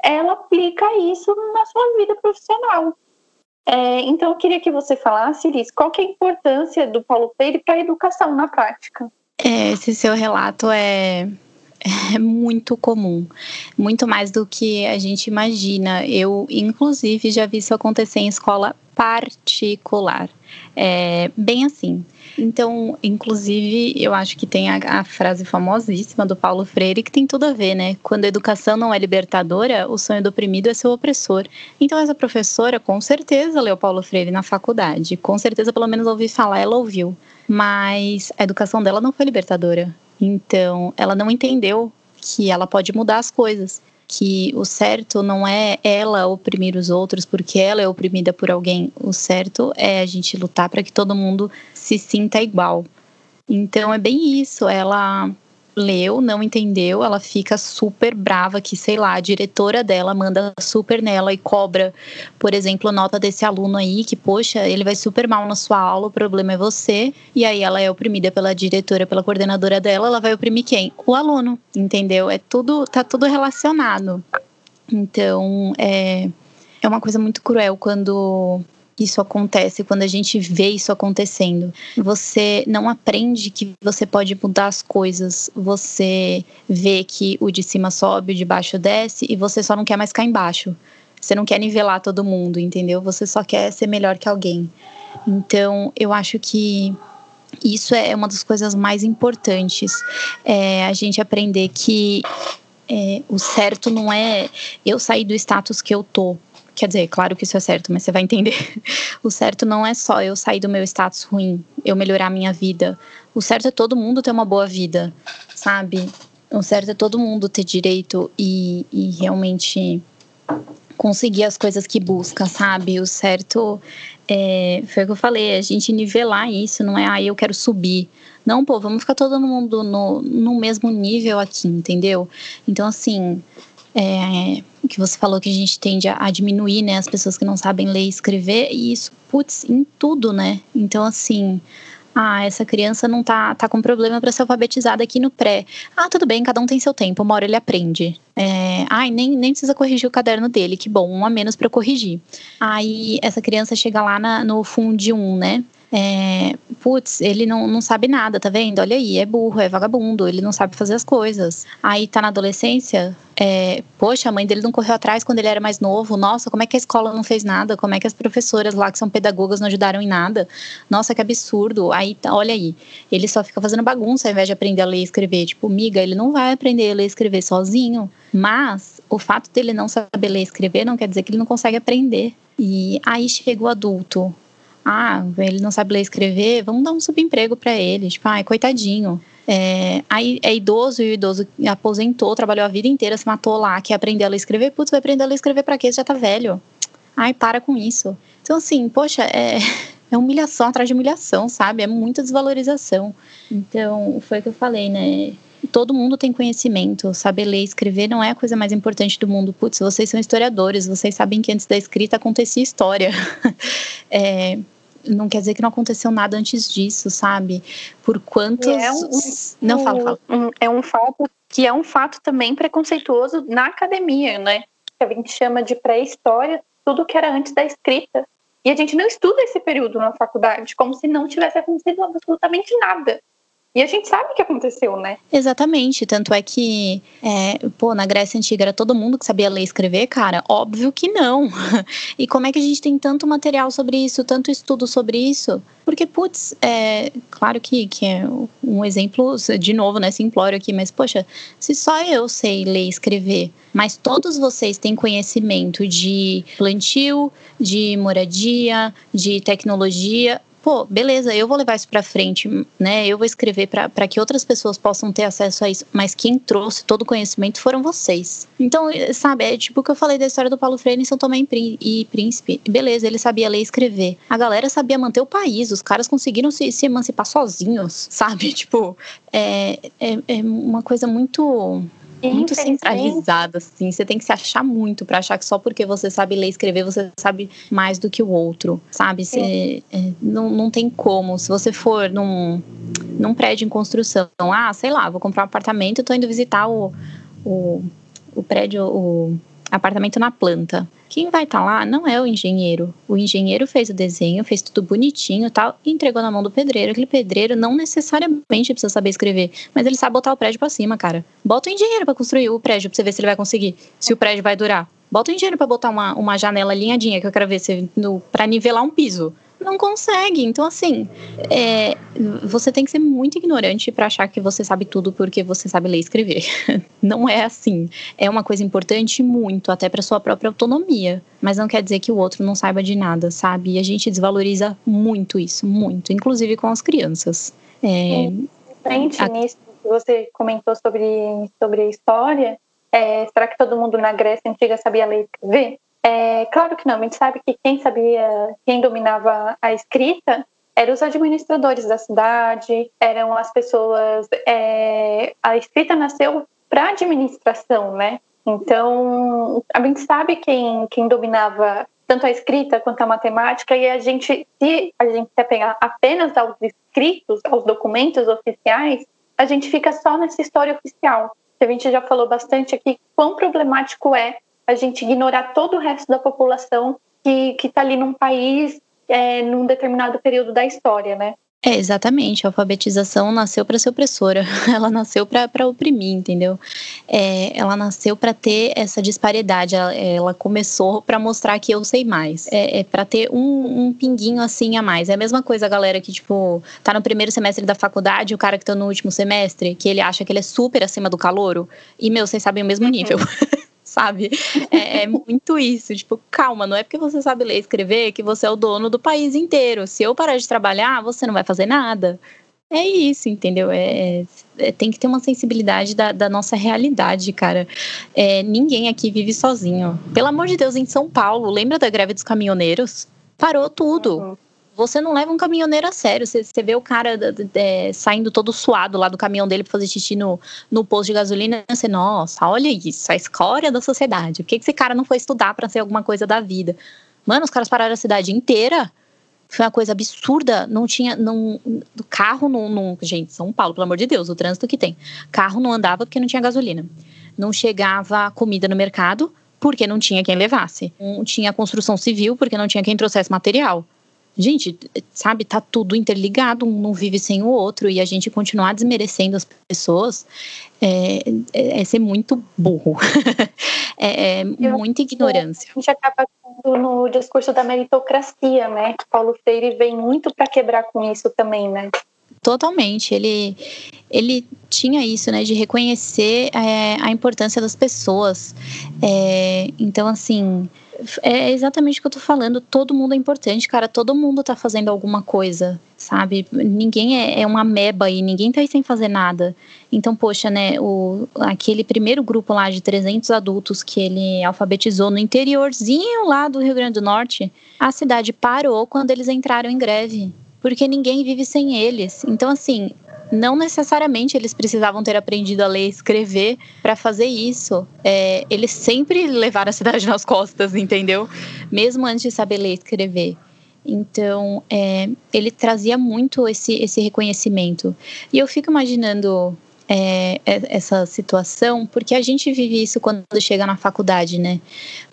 ela aplica isso na sua vida profissional. É, então, eu queria que você falasse, Liz, qual é a importância do Paulo Freire para a educação na prática? É, esse seu relato é, <laughs> é muito comum, muito mais do que a gente imagina. Eu, inclusive, já vi isso acontecer em escola particular. É, bem assim. Então, inclusive, eu acho que tem a, a, frase famosíssima do Paulo Freire que tem tudo a ver, né? Quando a educação não é libertadora, o sonho do oprimido é seu opressor. Então, essa professora, com certeza, leu Paulo Freire na faculdade. Com certeza, pelo menos, ouvi falar, ela ouviu. Mas a educação dela não foi libertadora. Então, ela não entendeu que ela pode mudar as coisas que o certo não é ela oprimir os outros porque ela é oprimida por alguém. O certo é a gente lutar para que todo mundo se sinta igual. Então é bem isso. Ela leu, não entendeu, ela fica super brava que, sei lá, a diretora dela manda super nela e cobra, por exemplo, nota desse aluno aí, que, poxa, ele vai super mal na sua aula, o problema é você. E aí ela é oprimida pela diretora, pela coordenadora dela, ela vai oprimir quem? O aluno, entendeu? É tudo, tá tudo relacionado. Então, é, é uma coisa muito cruel quando isso acontece, quando a gente vê isso acontecendo. Você não aprende que você pode mudar as coisas. Você vê que o de cima sobe, o de baixo desce e você só não quer mais ficar embaixo. Você não quer nivelar todo mundo, entendeu? Você só quer ser melhor que alguém. Então, eu acho que isso é uma das coisas mais importantes. É a gente aprender que é, o certo não é eu sair do status que eu tô Quer dizer, claro que isso é certo, mas você vai entender. <laughs> O certo não é só eu sair do meu status ruim, eu melhorar a minha vida. O certo é todo mundo ter uma boa vida, sabe? O certo é todo mundo ter direito e, e realmente conseguir as coisas que busca, sabe? O certo é, foi o que eu falei, a gente nivelar isso, não é, ah, eu quero subir. Não, pô, vamos ficar todo mundo no, no mesmo nível aqui, entendeu? Então, assim, é, que você falou que a gente tende a, diminuir, né, as pessoas que não sabem ler e escrever, e isso, putz, em tudo, né? Então, assim, ah, essa criança não tá, tá com problema para ser alfabetizada aqui no pré. Ah, tudo bem, cada um tem seu tempo, uma hora ele aprende. É, ai, nem, nem precisa corrigir o caderno dele, que bom, um a menos para corrigir. Aí essa criança chega lá na, no fundo 1, né? É, putz, ele não, não sabe nada, tá vendo? Olha aí, é burro, é vagabundo, ele não sabe fazer as coisas. Aí tá na adolescência, é, poxa, a mãe dele não correu atrás quando ele era mais novo. Nossa, como é que a escola não fez nada? Como é que as professoras lá, que são pedagogas, não ajudaram em nada? Nossa, que absurdo. Aí, tá, olha aí, ele só fica fazendo bagunça ao invés de aprender a ler e escrever. Tipo, miga, ele não vai aprender a ler e escrever sozinho. Mas o fato dele não saber ler e escrever não quer dizer que ele não consegue aprender. E aí chega o adulto ah, ele não sabe ler e escrever, vamos dar um subemprego para ele. Tipo, ai, coitadinho. É, aí é idoso e o idoso aposentou, trabalhou a vida inteira, se matou lá, quer aprender a ler e escrever. Putz, vai aprender a ler e escrever pra quê? Você já tá velho. Ai, para com isso. Então, assim, poxa, é, <laughs> é humilhação atrás de humilhação, sabe? É muita desvalorização. Então, foi o que eu falei, né? todo mundo tem conhecimento. Saber ler e escrever não é a coisa mais importante do mundo. Putz, vocês são historiadores, vocês sabem que antes da escrita acontecia história. <laughs> é, não quer dizer que não aconteceu nada antes disso, sabe? Por quantos. É um, não, fala, fala. Um, é um fato que é um fato também preconceituoso na academia, né? Que a gente chama de pré-história, tudo que era antes da escrita. E a gente não estuda esse período na faculdade, como se não tivesse acontecido absolutamente nada. E a gente sabe o que aconteceu, né? Exatamente. Tanto é que, é, pô, na Grécia Antiga era todo mundo que sabia ler e escrever, cara? Óbvio que não. <laughs> E como é que a gente tem tanto material sobre isso, tanto estudo sobre isso? Porque, putz, é claro que, que é um exemplo, de novo, né? Simplório aqui, mas, poxa, se só eu sei ler e escrever, mas todos vocês têm conhecimento de plantio, de moradia, de tecnologia, pô, beleza, eu vou levar isso para frente, né? Eu vou escrever para que outras pessoas possam ter acesso a isso, mas quem trouxe todo o conhecimento foram vocês. Então, sabe, é tipo o que eu falei da história do Paulo Freire em São Tomé e Príncipe. Beleza, ele sabia ler e escrever. A galera sabia manter o país, os caras conseguiram se, se emancipar sozinhos, <laughs> sabe? Tipo, é, é, é uma coisa muito muito centralizada, assim. Você tem que se achar muito para achar que só porque você sabe ler e escrever, você sabe mais do que o outro, sabe? Você, é, não, não tem como. Se você for num, num prédio em construção, ah, sei lá, vou comprar um apartamento, tô indo visitar o, o, o prédio, o apartamento na planta. Quem vai estar tá lá não é o engenheiro. O engenheiro fez o desenho, fez tudo bonitinho tal, e entregou na mão do pedreiro. Aquele pedreiro não necessariamente precisa saber escrever, mas ele sabe botar o prédio para cima, cara. Bota o engenheiro para construir o prédio pra você ver se ele vai conseguir, se o prédio vai durar. Bota o engenheiro para botar uma, uma janela alinhadinha, que eu quero ver se pra nivelar um piso não consegue. Então, assim, é, você tem que ser muito ignorante para achar que você sabe tudo porque você sabe ler e escrever. <laughs> Não é assim. É uma coisa importante muito, até para sua própria autonomia. Mas não quer dizer que o outro não saiba de nada, sabe? E a gente desvaloriza muito isso, muito, inclusive com as crianças. É, frente a... nisso que você comentou sobre, sobre a história, é, será que todo mundo na Grécia Antiga sabia ler e escrever? É, claro que não, a gente sabe que quem sabia, quem dominava a escrita eram os administradores da cidade, eram as pessoas. É, a escrita nasceu para administração, né? Então, a gente sabe quem, quem dominava tanto a escrita quanto a matemática, e a gente, se a gente quer pegar apenas aos escritos, aos documentos oficiais, a gente fica só nessa história oficial. A gente já falou bastante aqui quão problemático é a gente ignorar todo o resto da população que está ali num país, é, num determinado período da história, né? É, exatamente. A alfabetização nasceu para ser opressora. <laughs> Ela nasceu para oprimir, entendeu? É, ela nasceu para ter essa disparidade. Ela, ela começou para mostrar que eu sei mais. É, é para ter um, um, pinguinho assim a mais. É a mesma coisa a galera que, tipo, tá no primeiro semestre da faculdade, o cara que tá no último semestre, que ele acha que ele é super acima do calouro. E, meu, vocês sabem o mesmo nível. <laughs> sabe? É, é, muito isso. Tipo, calma, não é porque você sabe ler e escrever que você é o dono do país inteiro. Se eu parar de trabalhar, você não vai fazer nada. É isso, entendeu? É, é tem que ter uma sensibilidade da, da nossa realidade, cara. É, ninguém aqui vive sozinho. Pelo amor de Deus, em São Paulo, lembra da greve dos caminhoneiros? Parou tudo. Uhum você não leva um caminhoneiro a sério. Você, você vê o cara é, saindo todo suado lá do caminhão dele para fazer xixi no, no posto de gasolina. Você, nossa, olha isso, a escória da sociedade. Por que esse cara não foi estudar para ser alguma coisa da vida? Mano, os caras pararam a cidade inteira. Foi uma coisa absurda. Não tinha. Não, carro não, não. Gente, São Paulo, pelo amor de Deus, o trânsito que tem. Carro não andava porque não tinha gasolina. Não chegava comida no mercado porque não tinha quem levasse. Não tinha construção civil porque não tinha quem trouxesse material. Gente, sabe, tá tudo interligado, um não vive sem o outro, e a gente continuar desmerecendo as pessoas é, é, é ser muito burro. <laughs> é, é muita ignorância. A gente acaba no discurso da meritocracia, né? Paulo Freire vem muito para quebrar com isso também, né? Totalmente. Ele, ele tinha isso, né, de reconhecer é, a importância das pessoas. É, então, assim, é exatamente o que eu tô falando. Todo mundo é importante, cara. Todo mundo tá fazendo alguma coisa, sabe? Ninguém é, é uma meba e ninguém tá aí sem fazer nada. Então, poxa, né? O, aquele primeiro grupo lá de 300 adultos que ele alfabetizou no interiorzinho lá do Rio Grande do Norte, a cidade parou quando eles entraram em greve. Porque ninguém vive sem eles. Então, assim, não necessariamente eles precisavam ter aprendido a ler e escrever para fazer isso. É, eles sempre levaram a cidade <laughs> nas costas, entendeu? Mesmo antes de saber ler e escrever. Então, é, ele trazia muito esse, esse reconhecimento. E eu fico imaginando é, é, essa situação, porque a gente vive isso quando chega na faculdade, né?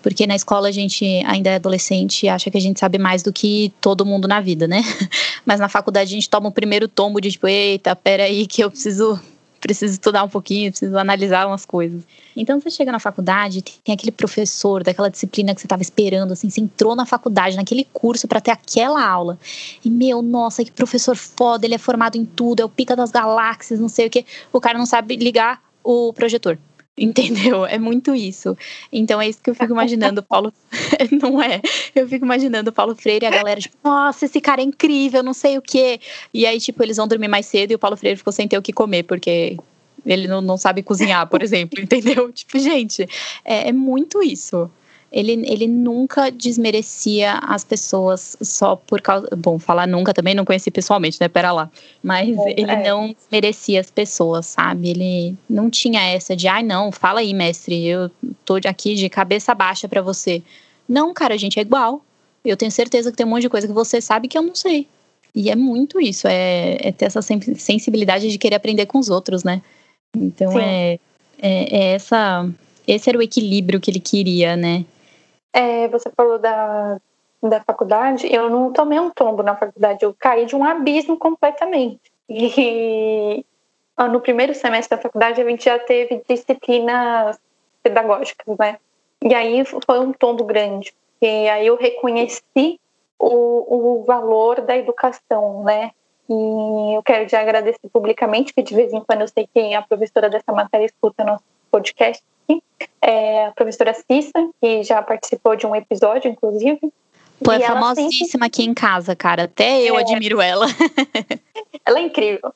Porque na escola a gente ainda é adolescente e acha que a gente sabe mais do que todo mundo na vida, né? <laughs> Mas na faculdade a gente toma o primeiro tombo de tipo, eita, peraí que eu preciso preciso estudar um pouquinho, preciso analisar umas coisas. Então você chega na faculdade, tem aquele professor daquela disciplina que você estava esperando, assim, você entrou na faculdade, naquele curso para ter aquela aula. E meu, nossa, que professor foda, ele é formado em tudo, é o pica das galáxias, não sei o que. O cara não sabe ligar o projetor. Entendeu? É muito isso. Então é isso que eu fico imaginando, Paulo. <laughs> não é? Eu fico imaginando o Paulo Freire e a galera, tipo, nossa, esse cara é incrível, não sei o quê. E aí, tipo, eles vão dormir mais cedo e o Paulo Freire ficou sem ter o que comer, porque ele não, não sabe cozinhar, por <laughs> exemplo, entendeu? Tipo, gente, é, é muito isso ele, ele nunca desmerecia as pessoas só por causa. Bom, falar nunca também não conheci pessoalmente, né? Pera lá. Mas é, ele é. não desmerecia as pessoas, sabe? Ele não tinha essa de, ai, ah, não, fala aí, mestre, eu tô aqui de cabeça baixa para você. Não, cara, a gente é igual. Eu tenho certeza que tem um monte de coisa que você sabe que eu não sei. E é muito isso, é, é ter essa sensibilidade de querer aprender com os outros, né? Então é, é, é essa. Esse era o equilíbrio que ele queria, né? É, você falou da, da faculdade, eu não tomei um tombo na faculdade, eu caí de um abismo completamente. E <laughs> no primeiro semestre da faculdade a gente já teve disciplinas pedagógicas, né? E aí foi um tombo grande, porque aí eu reconheci o, o valor da educação, né? E eu quero te agradecer publicamente, que de vez em quando eu sei que a professora dessa matéria escuta nosso podcast, é a professora Cissa, que já participou de um episódio, inclusive. Pô, é famosíssima sempre... aqui em casa, cara. Até eu é. admiro ela. <laughs> ela é incrível.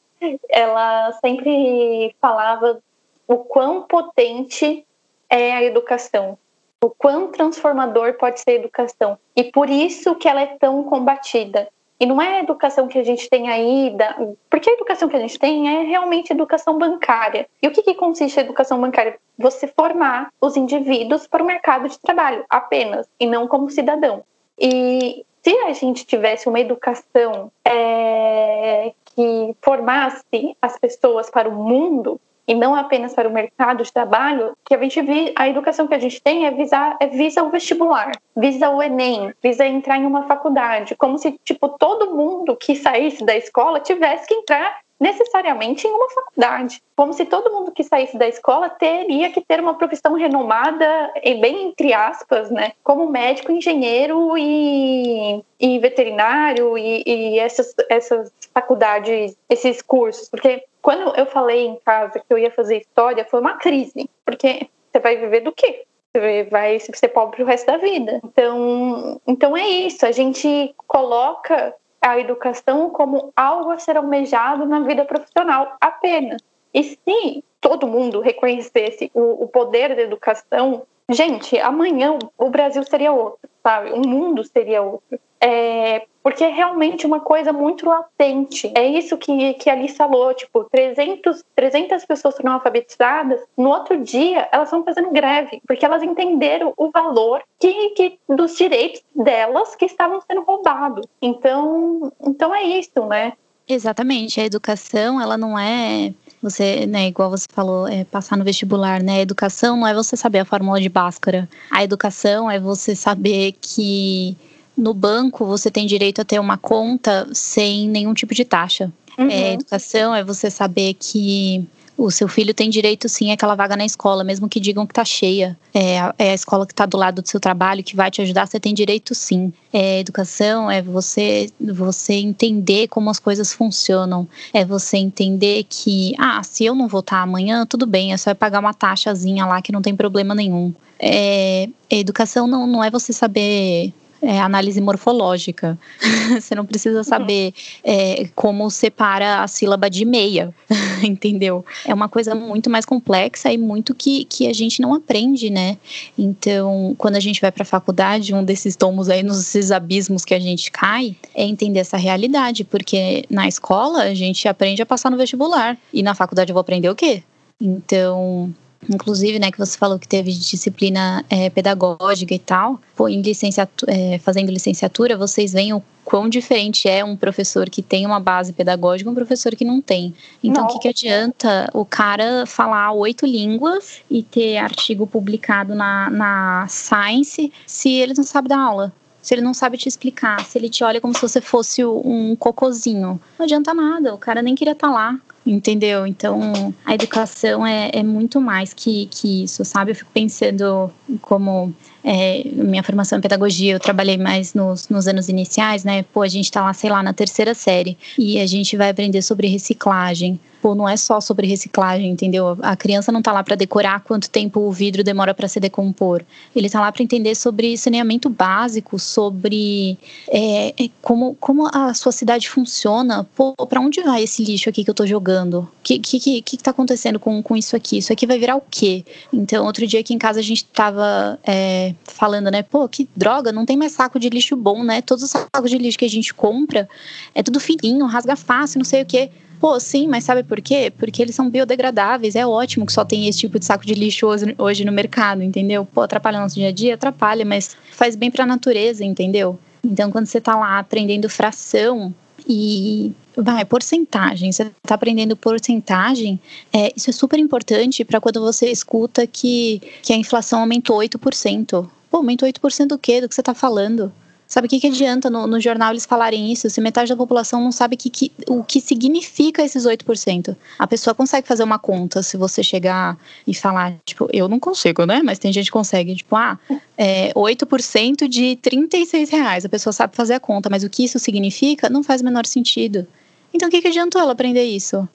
Ela sempre falava o quão potente é a educação, o quão transformador pode ser a educação. E por isso que ela é tão combatida. E não é a educação que a gente tem aí, da... porque a educação que a gente tem é realmente educação bancária. E o que, que consiste a educação bancária? Você formar os indivíduos para o mercado de trabalho apenas, e não como cidadão. E se a gente tivesse uma educação é, que formasse as pessoas para o mundo, e não apenas para o mercado de trabalho, que a gente vi, a educação que a gente tem é visar é visa o vestibular, visa o ENEM, visa entrar em uma faculdade, como se tipo todo mundo que saísse da escola tivesse que entrar necessariamente em uma faculdade. Como se todo mundo que saísse da escola teria que ter uma profissão renomada, bem entre aspas, né? Como médico, engenheiro e, e veterinário e, e essas, essas faculdades, esses cursos. Porque quando eu falei em casa que eu ia fazer história, foi uma crise. Porque você vai viver do quê? Você vai ser pobre o resto da vida. Então, então é isso. A gente coloca a educação como algo a ser almejado na vida profissional apenas. E se todo mundo reconhecesse o, o poder da educação, gente, amanhã o Brasil seria outro, sabe? O mundo seria outro. É, porque é realmente uma coisa muito latente. É isso que, que a Alice falou, tipo, 300, 300 pessoas foram alfabetizadas, no outro dia elas estão fazendo greve, porque elas entenderam o valor que, que dos direitos delas que estavam sendo roubados. Então, então é isso, né? Exatamente, a educação, ela não é você, né, igual você falou, é passar no vestibular, né? A educação não é você saber a fórmula de Bhaskara. A educação é você saber que no banco você tem direito a ter uma conta sem nenhum tipo de taxa. Uhum. É, educação é você saber que o seu filho tem direito sim àquela vaga na escola, mesmo que digam que está cheia. É a, é a, escola que está do lado do seu trabalho, que vai te ajudar, você tem direito sim. É, educação é você, você entender como as coisas funcionam. É você entender que, ah, se eu não votar amanhã, tudo bem, é só pagar uma taxazinha lá que não tem problema nenhum. É, educação não, não é você saber é, análise morfológica. <laughs> Você não precisa saber é, como separa a sílaba de meia, <laughs> entendeu? É uma coisa muito mais complexa e muito que, que a gente não aprende, né? Então, quando a gente vai para a faculdade, um desses tomos aí, nos abismos que a gente cai, é entender essa realidade, porque na escola a gente aprende a passar no vestibular e na faculdade eu vou aprender o quê? Então, inclusive, né, que você falou que teve disciplina é, pedagógica e tal, pô, em licenciatura, é, fazendo licenciatura, vocês veem o quão diferente é um professor que tem uma base pedagógica e um professor que não tem. Então, o que, que adianta o cara falar oito línguas e ter artigo publicado na, na Science se ele não sabe dar aula? se ele não sabe te explicar, se ele te olha como se você fosse um cocozinho, não adianta nada, o cara nem queria estar tá lá entendeu? Então, a educação é, é muito mais que, que isso, sabe? Eu fico pensando como é, minha formação em pedagogia, eu trabalhei mais nos, nos anos iniciais, né? Pô, a gente tá lá, sei lá, na terceira série e a gente vai aprender sobre reciclagem, Pô, não é só sobre reciclagem, entendeu? A criança não está lá para decorar quanto tempo o vidro demora para se decompor. Ele está lá para entender sobre saneamento básico, sobre é, é, como, como a sua cidade funciona. Pô, para onde vai esse lixo aqui que eu estou jogando? O que, que, que, que tá acontecendo com, com isso aqui? Isso aqui vai virar o quê? Então, outro dia aqui em casa a gente estava é, falando, né? Pô, que droga, não tem mais saco de lixo bom, né? Todos os sacos de lixo que a gente compra é tudo fininho, rasga fácil, não sei o quê. Pô, sim, mas sabe por quê? Porque eles são biodegradáveis. É ótimo que só tem esse tipo de saco de lixo hoje no mercado, entendeu? Pô, atrapalha nosso dia a dia? Atrapalha, mas faz bem para a natureza, entendeu? Então, quando você tá lá aprendendo fração e vai, porcentagem, você tá aprendendo porcentagem, é, isso é super importante para quando você escuta que, que a inflação aumentou 8%. Pô, aumentou 8% do quê? Do que você tá falando? Sabe o que, que adianta no, no, jornal eles falarem isso se metade da população não sabe que, que, o que significa esses 8%? A pessoa consegue fazer uma conta se você chegar e falar, tipo, eu não consigo, né? Mas tem gente que consegue, tipo, ah, é 8% de 36 reais. A pessoa sabe fazer a conta, mas o que isso significa não faz o menor sentido. Então o que, que adiantou ela aprender isso?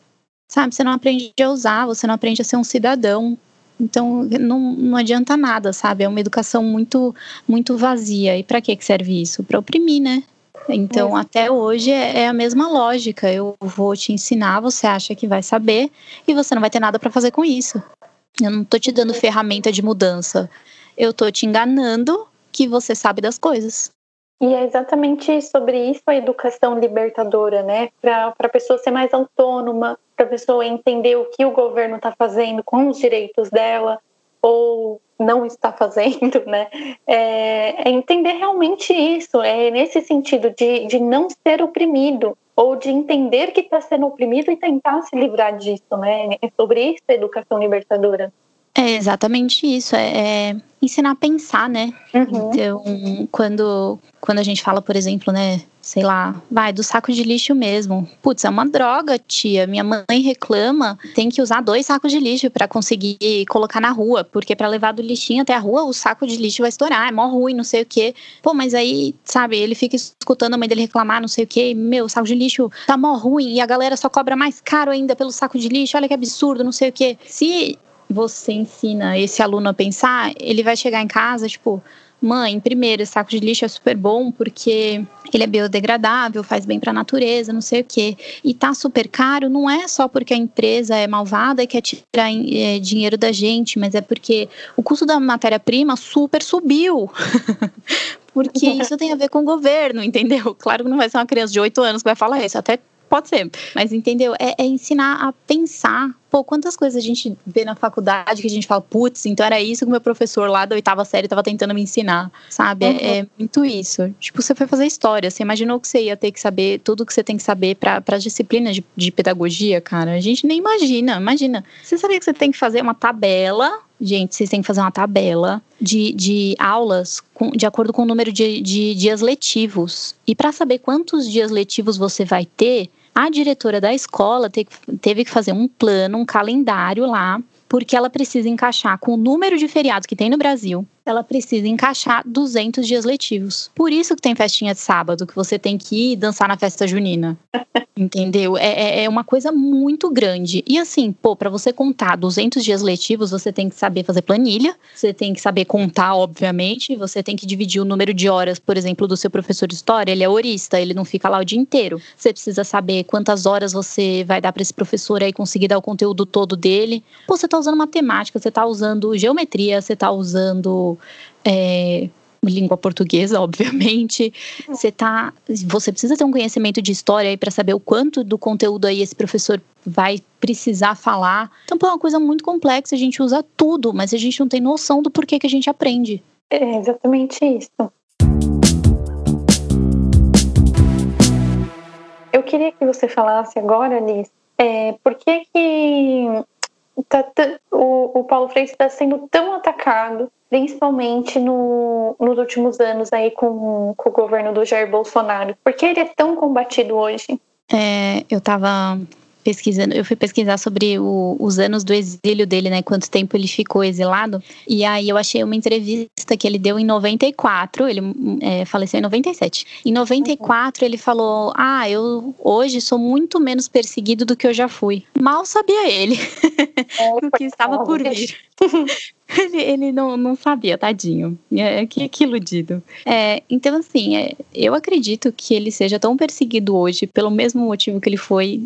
Sabe, você não aprende a usar, você não aprende a ser um cidadão. Então não, não adianta nada, sabe? É uma educação muito muito vazia. E para que serve isso? Para oprimir, né? Então, é. até hoje é, é, a mesma lógica. Eu vou te ensinar, você acha que vai saber, e você não vai ter nada para fazer com isso. Eu não tô te dando ferramenta de mudança. Eu tô te enganando que você sabe das coisas. E é exatamente sobre isso a educação libertadora, né? Para a pessoa ser mais autônoma, para a pessoa entender o que o governo está fazendo com os direitos dela ou não está fazendo, <laughs> né? É, é, entender realmente isso, é nesse sentido de, de não ser oprimido ou de entender que está sendo oprimido e tentar se livrar disso, né? É sobre isso a educação libertadora. É exatamente isso, é, é ensinar a pensar, né? Uhum. Então, quando, quando a gente fala, por exemplo, né, sei lá, vai do saco de lixo mesmo. Putz, é uma droga, tia. Minha mãe reclama, tem que usar dois sacos de lixo para conseguir colocar na rua, porque para levar do lixinho até a rua, o saco de lixo vai estourar, é mó ruim, não sei o quê. Pô, mas aí, sabe, ele fica escutando a mãe dele reclamar, não sei o quê, meu, o saco de lixo tá mó ruim e a galera só cobra mais caro ainda pelo saco de lixo. Olha que absurdo, não sei o quê. Se você ensina esse aluno a pensar, ele vai chegar em casa, tipo, mãe, primeiro, esse saco de lixo é super bom porque ele é biodegradável, faz bem para a natureza, não sei o quê. E tá super caro, não é só porque a empresa é malvada e quer tirar é, dinheiro da gente, mas é porque o custo da matéria-prima super subiu. <laughs> porque <laughs> isso tem a ver com o governo, entendeu? Claro que não vai ser uma criança de 8 anos que vai falar isso, até pode ser. Mas entendeu? É, é, ensinar a pensar. Pô, quantas coisas a gente vê na faculdade que a gente fala, putz, então era isso que o meu professor lá da oitava série estava tentando me ensinar, sabe? Uhum. É, é, muito isso. Tipo, você foi fazer história, você imaginou que você ia ter que saber tudo que você tem que saber para as disciplinas de, de pedagogia, cara? A gente nem imagina, imagina. Você sabia que você tem que fazer uma tabela Gente, vocês têm que fazer uma tabela de, de aulas com, de acordo com o número de, de dias letivos. E para saber quantos dias letivos você vai ter, a diretora da escola teve que fazer um plano, um calendário lá, porque ela precisa encaixar com o número de feriados que tem no Brasil, ela precisa encaixar 200 dias letivos. Por isso que tem festinha de sábado, que você tem que ir dançar na festa junina. <laughs> Entendeu? É, é, é uma coisa muito grande. E assim, pô, para você contar 200 dias letivos, você tem que saber fazer planilha, você tem que saber contar, obviamente, você tem que dividir o número de horas, por exemplo, do seu professor de história, ele é horista, ele não fica lá o dia inteiro. Você precisa saber quantas horas você vai dar para esse professor aí conseguir dar o conteúdo todo dele. Pô, você tá usando matemática, você tá usando geometria, você tá usando é, língua portuguesa, <laughs> obviamente. Você tá, você precisa ter um conhecimento de história aí para saber o quanto do conteúdo aí esse professor vai precisar falar. Então, é uma coisa muito complexa, a gente usa tudo, mas a gente não tem noção do porquê que a gente aprende. É exatamente isso. Eu queria que você falasse agora, Liz, é, por que, que tá, o, o Paulo Freire está sendo tão atacado, principalmente no, nos últimos anos aí com, com o governo do Jair Bolsonaro? Por que ele é tão combatido hoje? É, eu estava pesquisando, eu fui pesquisar sobre o, os anos do exílio dele, né? Quanto tempo ele ficou exilado. E aí eu achei uma entrevista que ele deu em 94, ele é, faleceu em 97. Em 94 uhum. ele falou: Ah, eu hoje sou muito menos perseguido do que eu já fui. Mal sabia ele <laughs> é, o que estava por vir. <laughs> ele, ele não, não sabia, tadinho. É, que, que iludido. É, então, assim, é, eu acredito que ele seja tão perseguido hoje pelo mesmo motivo que ele foi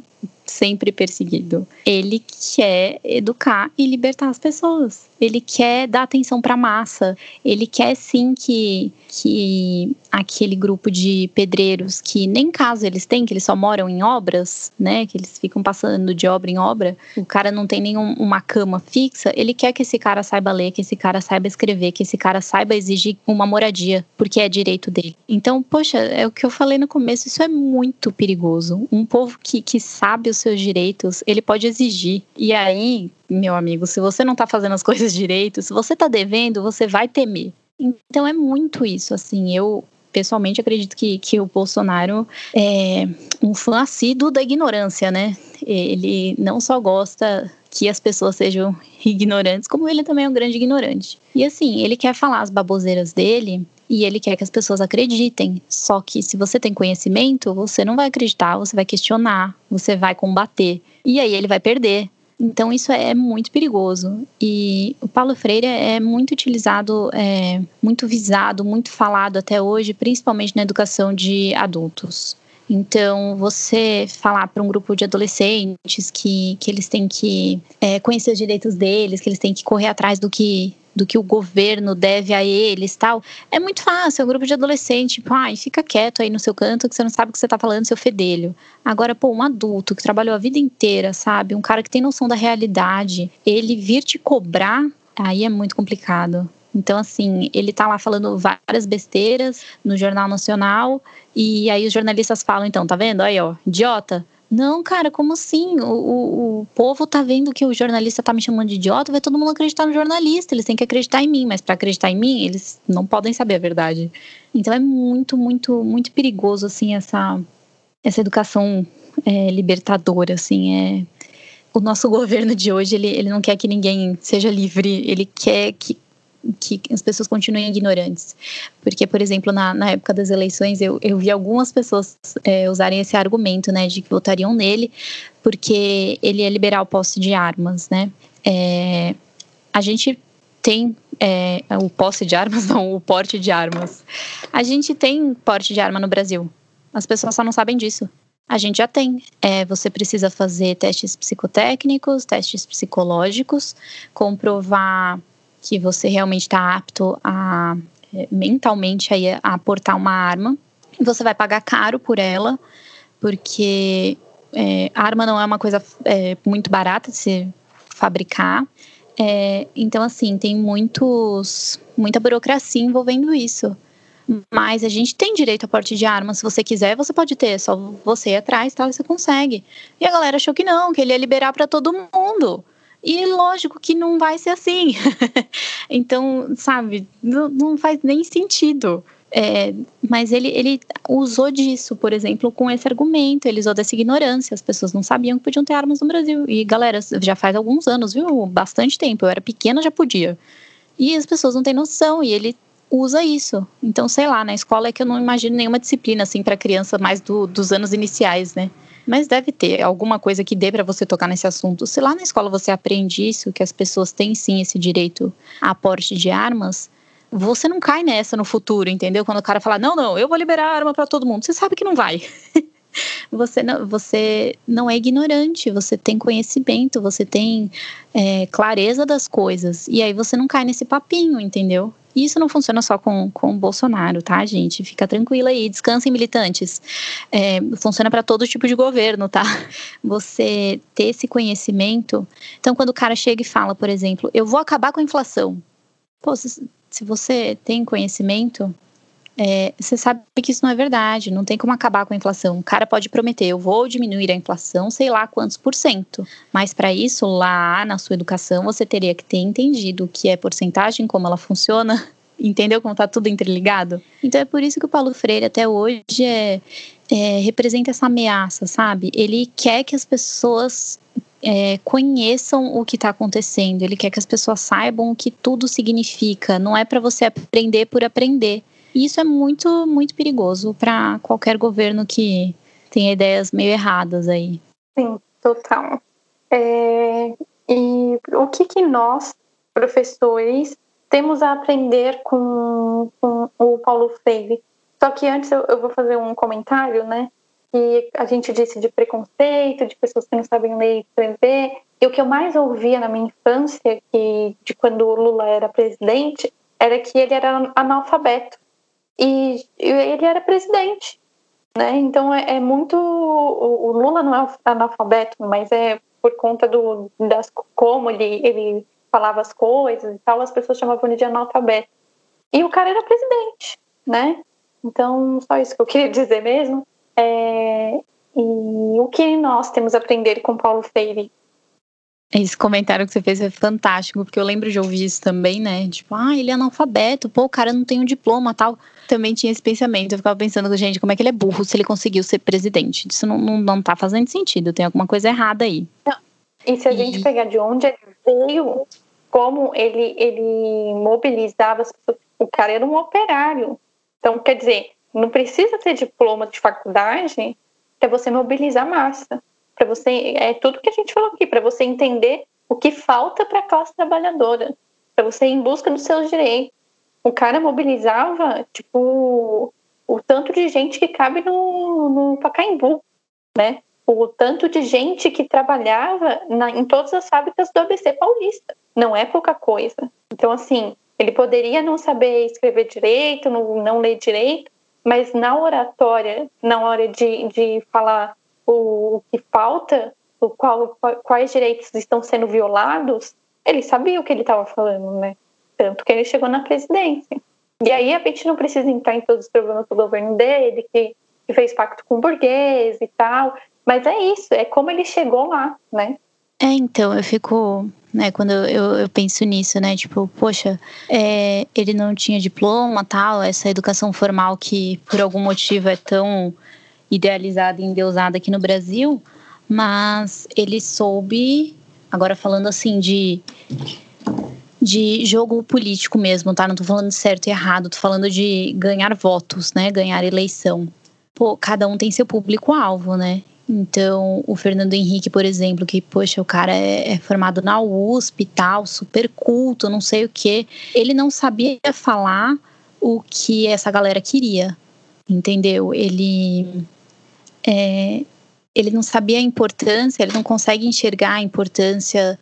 sempre perseguido. Ele quer educar e libertar as pessoas. Ele quer dar atenção para a massa. Ele quer sim que, que aquele grupo de pedreiros que nem casa eles têm, que eles só moram em obras, né? Que eles ficam passando de obra em obra. O cara não tem nenhuma cama fixa. Ele quer que esse cara saiba ler, que esse cara saiba escrever, que esse cara saiba exigir uma moradia, porque é direito dele. Então, poxa, é o que eu falei no começo. Isso é muito perigoso. Um povo que, que sabe os seus direitos, ele pode exigir. E aí, meu amigo, se você não tá fazendo as <laughs> coisas direito, se você tá devendo, você vai temer. Então é muito isso, assim, eu pessoalmente acredito que, que o Bolsonaro é um fã assíduo da ignorância, né? Ele não só gosta que as pessoas sejam ignorantes, como ele também é um grande ignorante. E assim, ele quer falar as baboseiras dele e ele quer que as pessoas acreditem. Só que se você tem conhecimento, você não vai acreditar, você vai questionar, você vai combater. E aí ele vai perder. Então isso é muito perigoso. E o Paulo Freire é muito utilizado, é, muito visado, muito falado até hoje, principalmente na educação de adultos. Então, você falar para um grupo de adolescentes que, que eles têm que é, conhecer os direitos deles, que eles têm que correr atrás do que do que o governo deve a eles tal. É muito fácil, é um grupo de adolescente, tipo, ai, fica quieto aí no seu canto que você não sabe o que você tá falando, seu fedelho. Agora, pô, um adulto que trabalhou a vida inteira, sabe? Um cara que tem noção da realidade, ele vir te cobrar, aí é muito complicado. Então, assim, ele tá lá falando várias besteiras no Jornal Nacional, e aí os jornalistas falam, então, tá vendo? Aí, ó, idiota não, cara, como assim? O, o, o, povo tá vendo que o jornalista tá me chamando de idiota, vai todo mundo acreditar no jornalista, eles têm que acreditar em mim, mas para acreditar em mim, eles não podem saber a verdade. Então é muito, muito, muito perigoso, assim, essa, essa educação é, libertadora, assim, é... O nosso <laughs> governo de hoje, ele, ele não quer que ninguém seja livre, ele quer que que as pessoas continuem ignorantes. Porque, por exemplo, na, na época das eleições, eu, eu vi algumas pessoas é, usarem esse argumento, né, de que votariam nele, porque ele ia liberar o posse de armas, né. É, a gente tem é, o posse de armas, <laughs> não, o porte de armas. A gente tem porte de arma no Brasil. As pessoas só não sabem disso. A gente já tem. É, você precisa fazer testes psicotécnicos, testes psicológicos, comprovar que você realmente está apto a é, mentalmente aí, a aportar uma arma. Você vai pagar caro por ela, porque é, arma não é uma coisa é, muito barata de se fabricar. É, então, assim, tem muitos, muita burocracia envolvendo isso. Mas a gente tem direito a porte de arma. Se você quiser, você pode ter. É só você ir atrás, tal, e você consegue. E a galera achou que não, que ele ia liberar para todo mundo. E lógico que não vai ser assim. <laughs> então, sabe, não, não faz nem sentido. É, mas ele, ele usou disso, por exemplo, com esse argumento, ele usou dessa ignorância. As pessoas não sabiam que podiam ter armas no Brasil. E, galera, já faz alguns anos, viu? Bastante tempo. Eu era pequena, já podia. E as pessoas não têm noção, e ele usa isso. Então, sei lá, na escola é que eu não imagino nenhuma disciplina, assim, para criança mais do, dos anos iniciais, né? Mas deve ter alguma coisa que dê para você tocar nesse assunto. Se lá na escola você aprende isso, que as pessoas têm sim esse direito a porte de armas, você não cai nessa no futuro, entendeu? Quando o cara fala, não, não, eu vou liberar arma para todo mundo. Você sabe que não vai. <laughs> você, não, você não é ignorante, você tem conhecimento, você tem é, clareza das coisas. E aí você não cai nesse papinho, entendeu? E isso não funciona só com, com o Bolsonaro, tá, gente? Fica tranquila aí, descansem militantes. É, funciona para todo tipo de governo, tá? <laughs> Você ter esse conhecimento. Então, quando o cara chega e fala, por exemplo, eu vou acabar com a inflação. Pô, se, se você tem conhecimento, é, você sabe que isso não é verdade, não tem como acabar com a inflação. O cara pode prometer, eu vou diminuir a inflação, sei lá quantos por cento. Mas para isso, lá na sua educação, você teria que ter entendido o que é porcentagem, como ela funciona, <laughs> entendeu como está tudo interligado? Então é por isso que o Paulo Freire até hoje é, é representa essa ameaça, sabe? Ele quer que as pessoas é, conheçam o que está acontecendo, ele quer que as pessoas saibam o que tudo significa. Não é para você aprender por aprender. E isso é muito, muito perigoso para qualquer governo que tenha ideias meio erradas aí. Sim, total. É, e o que, que nós, professores, temos a aprender com, com o Paulo Freire? Só que antes eu, eu vou fazer um comentário, né? Que a gente disse de preconceito, de pessoas que não sabem ler e escrever. E o que eu mais ouvia na minha infância, que de quando o Lula era presidente, era que ele era analfabeto e ele era presidente, né? Então é, é muito o, Lula não é analfabeto, mas é por conta do das como ele ele falava as coisas e tal, as pessoas chamavam ele de analfabeto. E o cara era presidente, né? Então só isso que eu queria <laughs> dizer mesmo. É, e o que nós temos a aprender com Paulo Freire esse comentário que você fez é fantástico, porque eu lembro de ouvir isso também, né? Tipo, ah, ele é analfabeto, pô, o cara não tem um diploma tal. Também tinha esse pensamento. Eu ficava pensando, gente, como é que ele é burro se ele conseguiu ser presidente? Isso não, não, não tá fazendo sentido, tem alguma coisa errada aí. Não. E se a e... gente pegar de onde ele veio, como ele, ele mobilizava as pessoas, o cara era um operário. Então, quer dizer, não precisa ter diploma de faculdade para você mobilizar massa para você é tudo que a gente falou aqui, para você entender o que falta para a classe trabalhadora, para você ir em busca dos seus direitos. O cara mobilizava tipo o tanto de gente que cabe no, no Pacaembu, né? O tanto de gente que trabalhava na, em todas as fábricas do ABC paulista. Não é pouca coisa. Então, assim, ele poderia não saber escrever direito, não, não ler direito, mas na oratória, na hora de, de falar o, que falta, o qual, quais direitos estão sendo violados, ele sabia o que ele estava falando, né? Tanto que ele chegou na presidência. E aí a gente não precisa entrar em todos os problemas do governo dele, que, que fez pacto com o burguês e tal, mas é isso, é como ele chegou lá, né? É, então, eu fico, né, quando eu, eu penso nisso, né, tipo, poxa, é, ele não tinha diploma, tal, essa educação formal que por algum motivo é tão idealizada e endeusada aqui no Brasil, mas ele soube, agora falando assim de de jogo político mesmo, tá? Não tô falando de certo e errado, tô falando de ganhar votos, né? Ganhar eleição. Pô, cada um tem seu público-alvo, né? Então, o Fernando Henrique, por exemplo, que, poxa, o cara é, é, formado na USP e tal, super culto, não sei o quê. Ele não sabia falar o que essa galera queria, entendeu? Ele é, ele não sabia a importância, ele não consegue enxergar a importância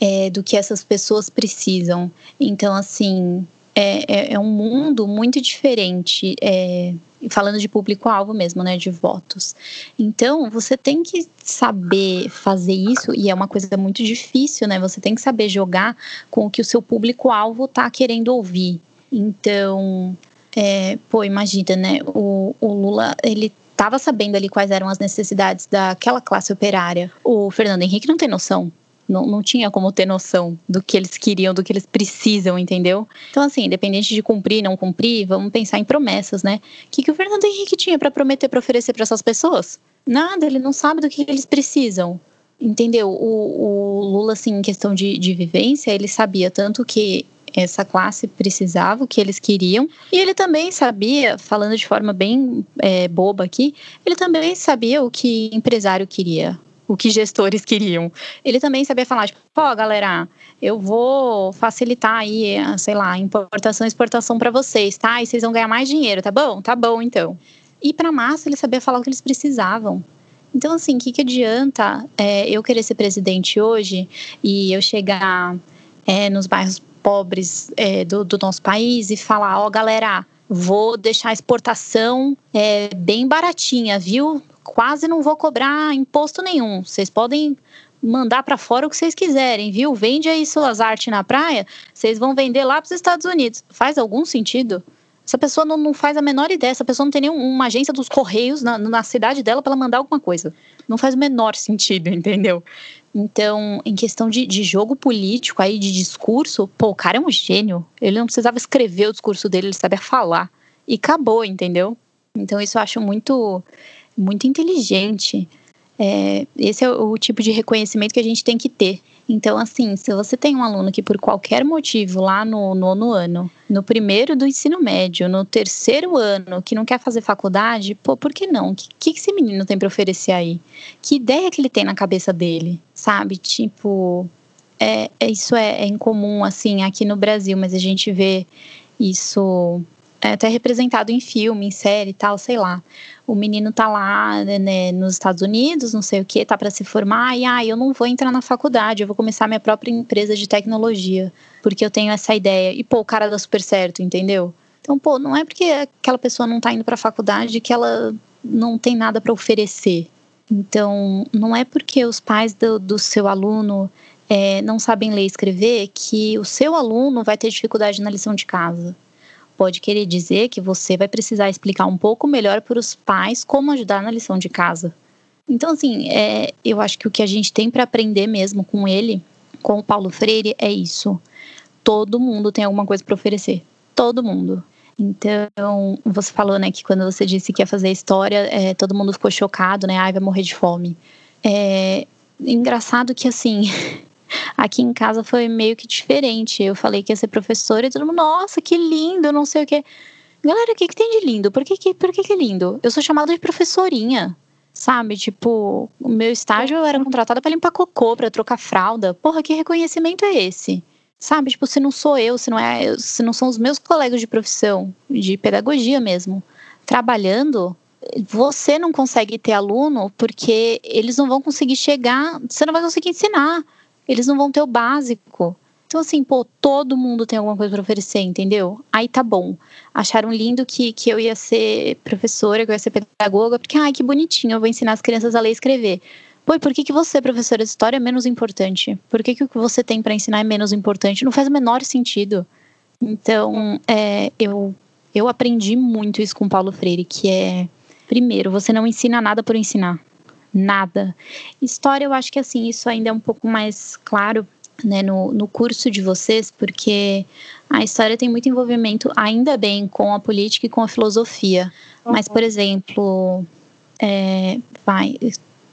é, do que essas pessoas precisam. Então, assim, é, é, é um mundo muito diferente, é, falando de público-alvo mesmo, né, de votos. Então, você tem que saber fazer isso, e é uma coisa muito difícil, né? Você tem que saber jogar com o que o seu público-alvo está querendo ouvir. Então, é, pô, imagina, né? O, o Lula, ele estava sabendo ali quais eram as necessidades daquela classe operária. O Fernando Henrique não tem noção. Não, não tinha como ter noção do que eles queriam, do que eles precisam, entendeu? Então, assim, independente de cumprir, não cumprir, vamos pensar em promessas, né? O que, que o Fernando Henrique tinha para prometer, para oferecer para essas pessoas? Nada, ele não sabe do que eles precisam. Entendeu? O, o Lula, assim, em questão de, de vivência, ele sabia tanto que essa classe precisava, o que eles queriam. E ele também sabia, falando de forma bem é, boba aqui, ele também sabia o que empresário queria, o que gestores queriam. Ele também sabia falar, tipo, ó, oh, galera, eu vou facilitar aí, sei lá, importação e exportação para vocês, tá? E vocês vão ganhar mais dinheiro, tá bom? Tá bom, então. E para massa, ele sabia falar o que eles precisavam. Então, assim, o que, que adianta é, eu querer ser presidente hoje e eu chegar é, nos bairros pobres é, do, do, nosso país e falar: ó, oh, galera, vou deixar a exportação é, bem baratinha, viu? Quase não vou cobrar imposto nenhum. Vocês podem mandar para fora o que vocês quiserem, viu? Vende aí suas artes na praia, vocês vão vender lá para os Estados Unidos. Faz algum sentido? Essa pessoa não, não, faz a menor ideia, essa pessoa não tem nenhuma agência dos Correios na, na cidade dela para mandar alguma coisa. Não faz o menor sentido, <laughs> entendeu? Então, em questão de, de jogo político aí, de discurso, pô, o cara é um gênio. Ele não precisava escrever o discurso dele, ele sabia falar. E acabou, entendeu? Então, isso eu acho muito, muito inteligente. É, esse é o tipo de reconhecimento que a gente tem que ter. Então, assim, se você tem um aluno que por qualquer motivo lá no nono ano, no primeiro do ensino médio, no terceiro ano, que não quer fazer faculdade, pô, por que não? O que, que esse menino tem para oferecer aí? Que ideia que ele tem na cabeça dele, sabe? Tipo, é, é isso é, é incomum, assim, aqui no Brasil, mas a gente vê isso é até representado em filme, em série e tal, sei lá. O menino tá lá né, né nos Estados Unidos, não sei o que, tá para se formar, e ah, eu não vou entrar na faculdade, eu vou começar minha própria empresa de tecnologia, porque eu tenho essa ideia. E pô, o cara dá super certo, entendeu? Então, pô, não é porque aquela pessoa não tá indo pra faculdade que ela não tem nada para oferecer. Então, não é porque os pais do, do seu aluno é, não sabem ler e escrever que o seu aluno vai ter dificuldade na lição de casa pode querer dizer que você vai precisar explicar um pouco melhor para os pais como ajudar na lição de casa. Então, assim, é, eu acho que o que a gente tem para aprender mesmo com ele, com o Paulo Freire, é isso. Todo mundo tem alguma coisa para oferecer. Todo mundo. Então, você falou, né, que quando você disse que ia fazer história, é, todo mundo ficou chocado, né? Ai, vai morrer de fome. É engraçado que, assim, <laughs> Aqui em casa foi meio que diferente. Eu falei que ia ser professora e todo mundo, nossa, que lindo, não sei o quê. Galera, o que, que tem de lindo? Por que, que, por que, que é lindo? Eu sou chamada de professorinha. Sabe, tipo, o meu estágio eu era contratada para limpar cocô, para trocar fralda. Porra, que reconhecimento é esse? Sabe, tipo, se não sou eu, se não é, se não são os meus colegas de profissão, de pedagogia mesmo, trabalhando, você não consegue ter aluno porque eles não vão conseguir chegar, você não vai conseguir ensinar eles não vão ter o básico. Então, assim, pô, todo mundo tem alguma coisa para oferecer, entendeu? Aí tá bom. Acharam lindo que, que eu ia ser professora, que eu ia ser pedagoga, porque, ai, que bonitinho, eu vou ensinar as crianças a ler e escrever. Pô, e por que, que você, professora de história, é menos importante? Por que, que o que você tem para ensinar é menos importante? Não faz o menor sentido. Então, é, eu, eu aprendi muito isso com Paulo Freire, que é, primeiro, você não ensina nada por ensinar nada. História, eu acho que assim, isso ainda é um pouco mais claro né, no, no curso de vocês, porque a história tem muito envolvimento, ainda bem, com a política e com a filosofia. Uhum. Mas, por exemplo, é, vai,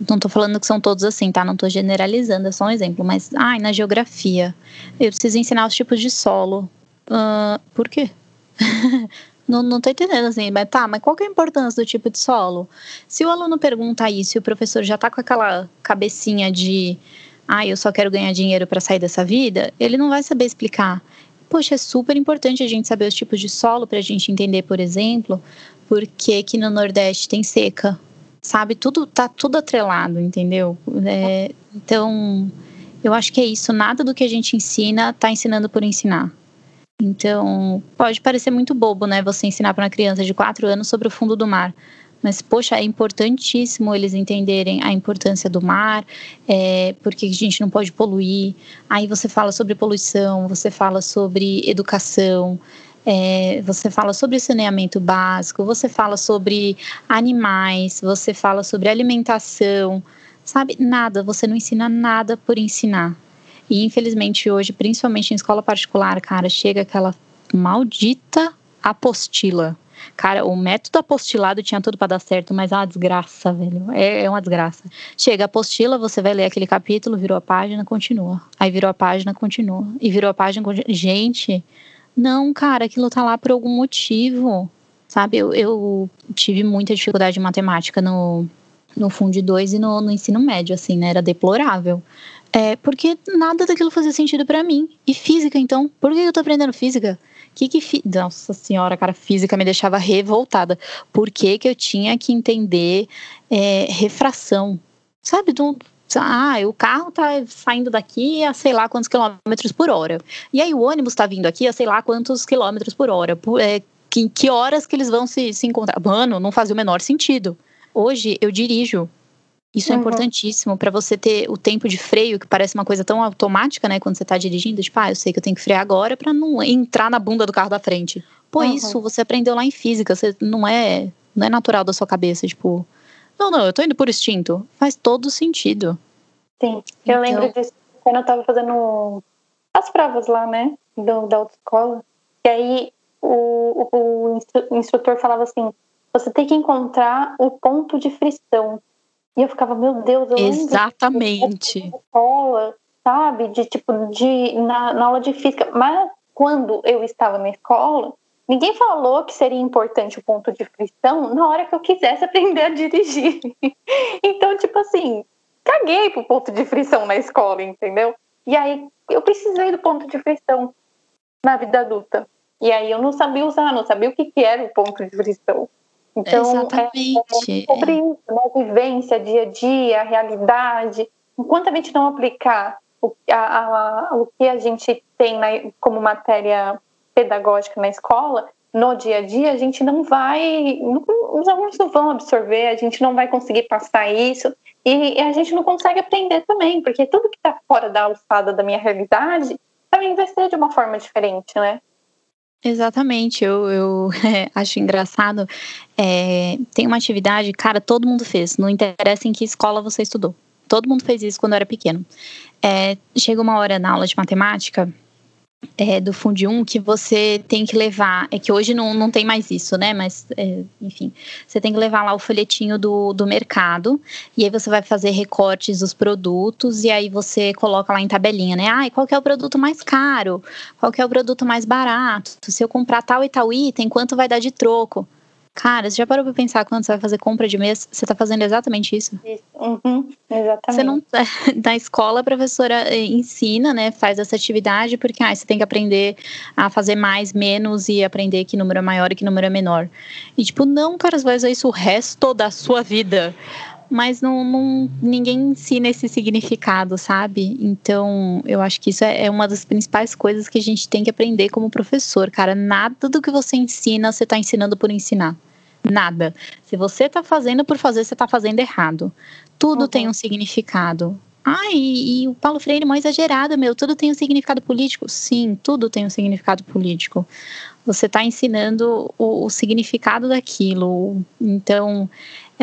não estou falando que são todos assim, tá? Não estou generalizando, é só um exemplo. Mas, ai, na geografia, eu preciso ensinar os tipos de solo. Uh, por quê? <laughs> Não, não tô entendendo assim, mas tá, mas qual que é a importância do tipo de solo? Se o aluno pergunta isso e o professor já tá com aquela cabecinha de ah, eu só quero ganhar dinheiro para sair dessa vida, ele não vai saber explicar. Poxa, é super importante a gente saber os tipos de solo para a gente entender, por exemplo, por que, que no Nordeste tem seca. Sabe, tudo tá tudo atrelado, entendeu? É, então, eu acho que é isso. Nada do que a gente ensina tá ensinando por ensinar. Então, pode parecer muito bobo, né? Você ensinar para uma criança de 4 anos sobre o fundo do mar. Mas, poxa, é importantíssimo eles entenderem a importância do mar, é, porque a gente não pode poluir. Aí você fala sobre poluição, você fala sobre educação, é, você fala sobre saneamento básico, você fala sobre animais, você fala sobre alimentação, sabe? Nada, você não ensina nada por ensinar. E infelizmente hoje, principalmente em escola particular, cara, chega aquela maldita apostila. Cara, o método apostilado tinha tudo para dar certo, mas é uma desgraça, velho. É, é, uma desgraça. Chega a apostila, você vai ler aquele capítulo, virou a página, continua. Aí virou a página, continua. E virou a página, continua. Gente, não, cara, aquilo tá lá por algum motivo. Sabe, eu, eu tive muita dificuldade em matemática no, no Fundo 2 e no, no ensino médio, assim, né? Era deplorável. É, porque nada daquilo fazia sentido para mim. E física, então? Por que eu tô aprendendo física? Que que fi... Nossa senhora, cara, física me deixava revoltada. Por que, que eu tinha que entender é, refração? Sabe? Não ah, o carro tá saindo daqui a sei lá quantos quilômetros por hora. E aí o ônibus tá vindo aqui a sei lá quantos quilômetros por hora. É, que, que horas que eles vão se, se encontrar? Mano, não fazia o menor sentido. Hoje eu dirijo. Isso é uhum. importantíssimo para você ter o tempo de freio, que parece uma coisa tão automática, né? Quando você tá dirigindo, tipo, ah, eu sei que eu tenho que frear agora para não entrar na bunda do carro da frente. Pô, uhum. isso você aprendeu lá em física, você não é, não é natural da sua cabeça, tipo, não, não, eu tô indo por instinto. Faz todo sentido. Sim, eu então... lembro disso quando eu tava fazendo as provas lá, né, do, da autoescola. E aí o, o, o instrutor falava assim: você tem que encontrar o ponto de frição. E eu ficava, meu Deus, eu Exatamente. lembro de escola, sabe? De tipo, de, na, na aula de física. Mas quando eu estava na escola, Ninguém falou que seria importante o ponto de frição na hora que eu quisesse <laughs> aprender a dirigir. então, tipo assim, caguei pro ponto de frição na escola, entendeu? E aí eu precisei do ponto de frição na vida adulta. E aí eu não sabia usar, não sabia o que, que era o ponto de frição. Então, Exatamente. É, é sobre isso, né? vivência, dia a dia, a realidade. Enquanto a gente não aplicar o, a, a, o que a gente tem na, como matéria pedagógica na escola, no dia a dia, a gente não vai, não, os alunos não vão absorver, a gente não vai conseguir passar isso e, e a gente não consegue aprender também, porque tudo que está fora da alçada da minha realidade também vai ser de uma forma diferente, né? Exatamente, eu, eu <laughs> acho engraçado. É, tem uma atividade, cara, todo mundo fez, não interessa em que escola você estudou. Todo mundo fez isso quando era pequeno. É, chega uma hora na aula de matemática é, do Fundi 1 que você tem que levar, é que hoje não, não tem mais isso, né? Mas, é, enfim, você tem que levar lá o folhetinho do, do mercado, e aí você vai fazer recortes dos produtos, e aí você coloca lá em tabelinha, né? Ah, qual que é o produto mais caro? Qual que é o produto mais barato? Se eu comprar tal e tal item, quanto vai dar de troco? Cara, você já parou pra pensar quando você vai fazer compra de mês? Você tá fazendo exatamente isso? Isso, uhum, exatamente. Você não, <laughs> na escola a professora eh, ensina, né, faz essa atividade porque ah, você tem que aprender a fazer mais, menos e aprender que número é maior e que número é menor. E tipo, não, cara, você vai usar isso o resto da sua vida mas não, não, ninguém ensina esse significado, sabe? Então, eu acho que isso é, é uma das principais coisas que a gente tem que aprender como professor, cara. Nada do que você ensina, você está ensinando por ensinar. Nada. Se você está fazendo por fazer, você está fazendo errado. Tudo uhum. tem um significado. Ah, e, e, o Paulo Freire é mais exagerado, meu. Tudo tem um significado político? Sim, tudo tem um significado político. Você está ensinando o, o significado daquilo. Então,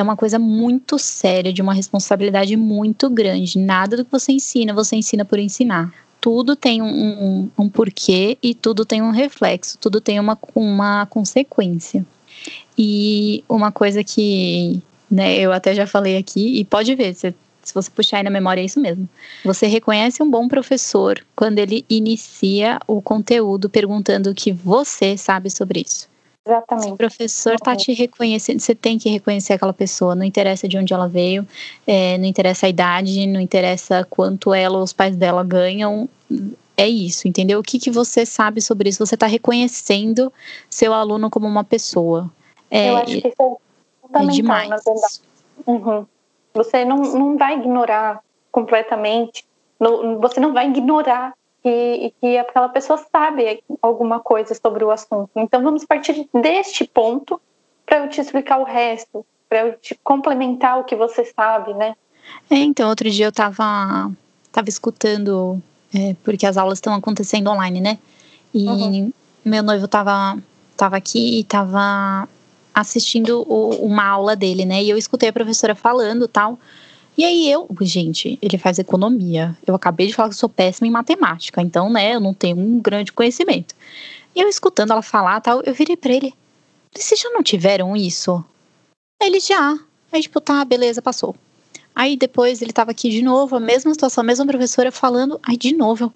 é uma coisa muito séria, de uma responsabilidade muito grande. Nada do que você ensina, você ensina por ensinar. Tudo tem um, um, um porquê e tudo tem um reflexo, tudo tem uma, uma consequência. E uma coisa que né, eu até já falei aqui, e pode ver, se, se você puxar aí na memória, é isso mesmo. Você reconhece um bom professor quando ele inicia o conteúdo perguntando o que você sabe sobre isso. Exatamente. Se o professor está te reconhecendo, você tem que reconhecer aquela pessoa, não interessa de onde ela veio, é, não interessa a idade, não interessa quanto ela ou os pais dela ganham. É isso, entendeu? O que, que você sabe sobre isso? Você está reconhecendo seu aluno como uma pessoa. É, Eu acho que isso é, é fundamental, é demais. na verdade. Uhum. Você não, não vai ignorar completamente, você não vai ignorar que, que aquela pessoa sabe alguma coisa sobre o assunto. Então vamos partir deste ponto para eu te explicar o resto, para eu te complementar o que você sabe, né? É, então, outro dia eu estava tava escutando, é, porque as aulas estão acontecendo online, né? E uhum. meu noivo estava tava aqui e estava assistindo o, uma aula dele, né? E eu escutei a professora falando tal. E aí eu, gente, ele faz economia. Eu acabei de falar que sou péssima em matemática, então, né, eu não tenho um grande conhecimento. E eu escutando ela falar tal, eu virei pra ele. Vocês já não tiveram isso? Ele já. Aí, tipo, tá, beleza, passou. Aí depois ele tava aqui de novo, a mesma situação, a mesma professora falando. Aí de novo,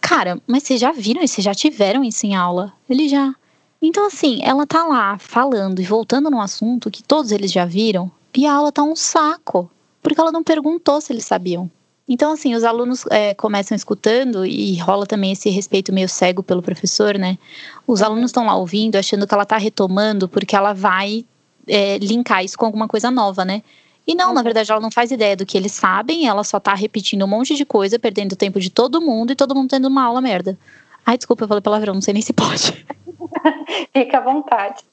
cara, mas vocês já viram isso? Vocês já tiveram isso em aula? Ele já. Então, assim, ela tá lá falando e voltando no assunto que todos eles já viram, e a aula tá um saco porque ela não perguntou se eles sabiam. Então, assim, os alunos é, começam escutando e rola também esse respeito meio cego pelo professor, né? Os alunos estão lá ouvindo, achando que ela está retomando porque ela vai é, linkar isso com alguma coisa nova, né? E não, na uhum. verdade, ela não faz ideia do que eles sabem, ela só tá repetindo um monte de coisa, perdendo o tempo de todo mundo e todo mundo tendo uma aula merda. Ai, desculpa, eu falei palavrão, não sei nem se pode. <laughs> Fica à vontade.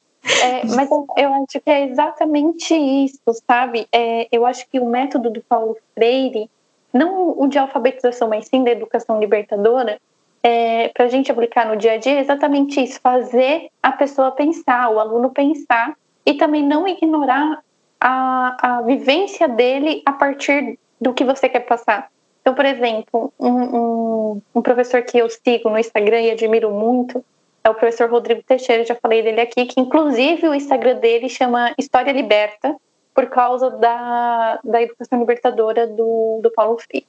É, mas eu, acho que é exatamente isso, sabe? É, eu acho que o método do Paulo Freire, não o de alfabetização, mas sim da educação libertadora, é, para a gente aplicar no dia a dia é exatamente isso: fazer a pessoa pensar, o aluno pensar, e também não ignorar a, a vivência dele a partir do que você quer passar. Então, por exemplo, um, um, um professor que eu sigo no Instagram e admiro muito, é o professor Rodrigo Teixeira, já falei dele aqui, que inclusive o Instagram dele chama História Liberta, por causa da, da educação libertadora do, do Paulo Freire.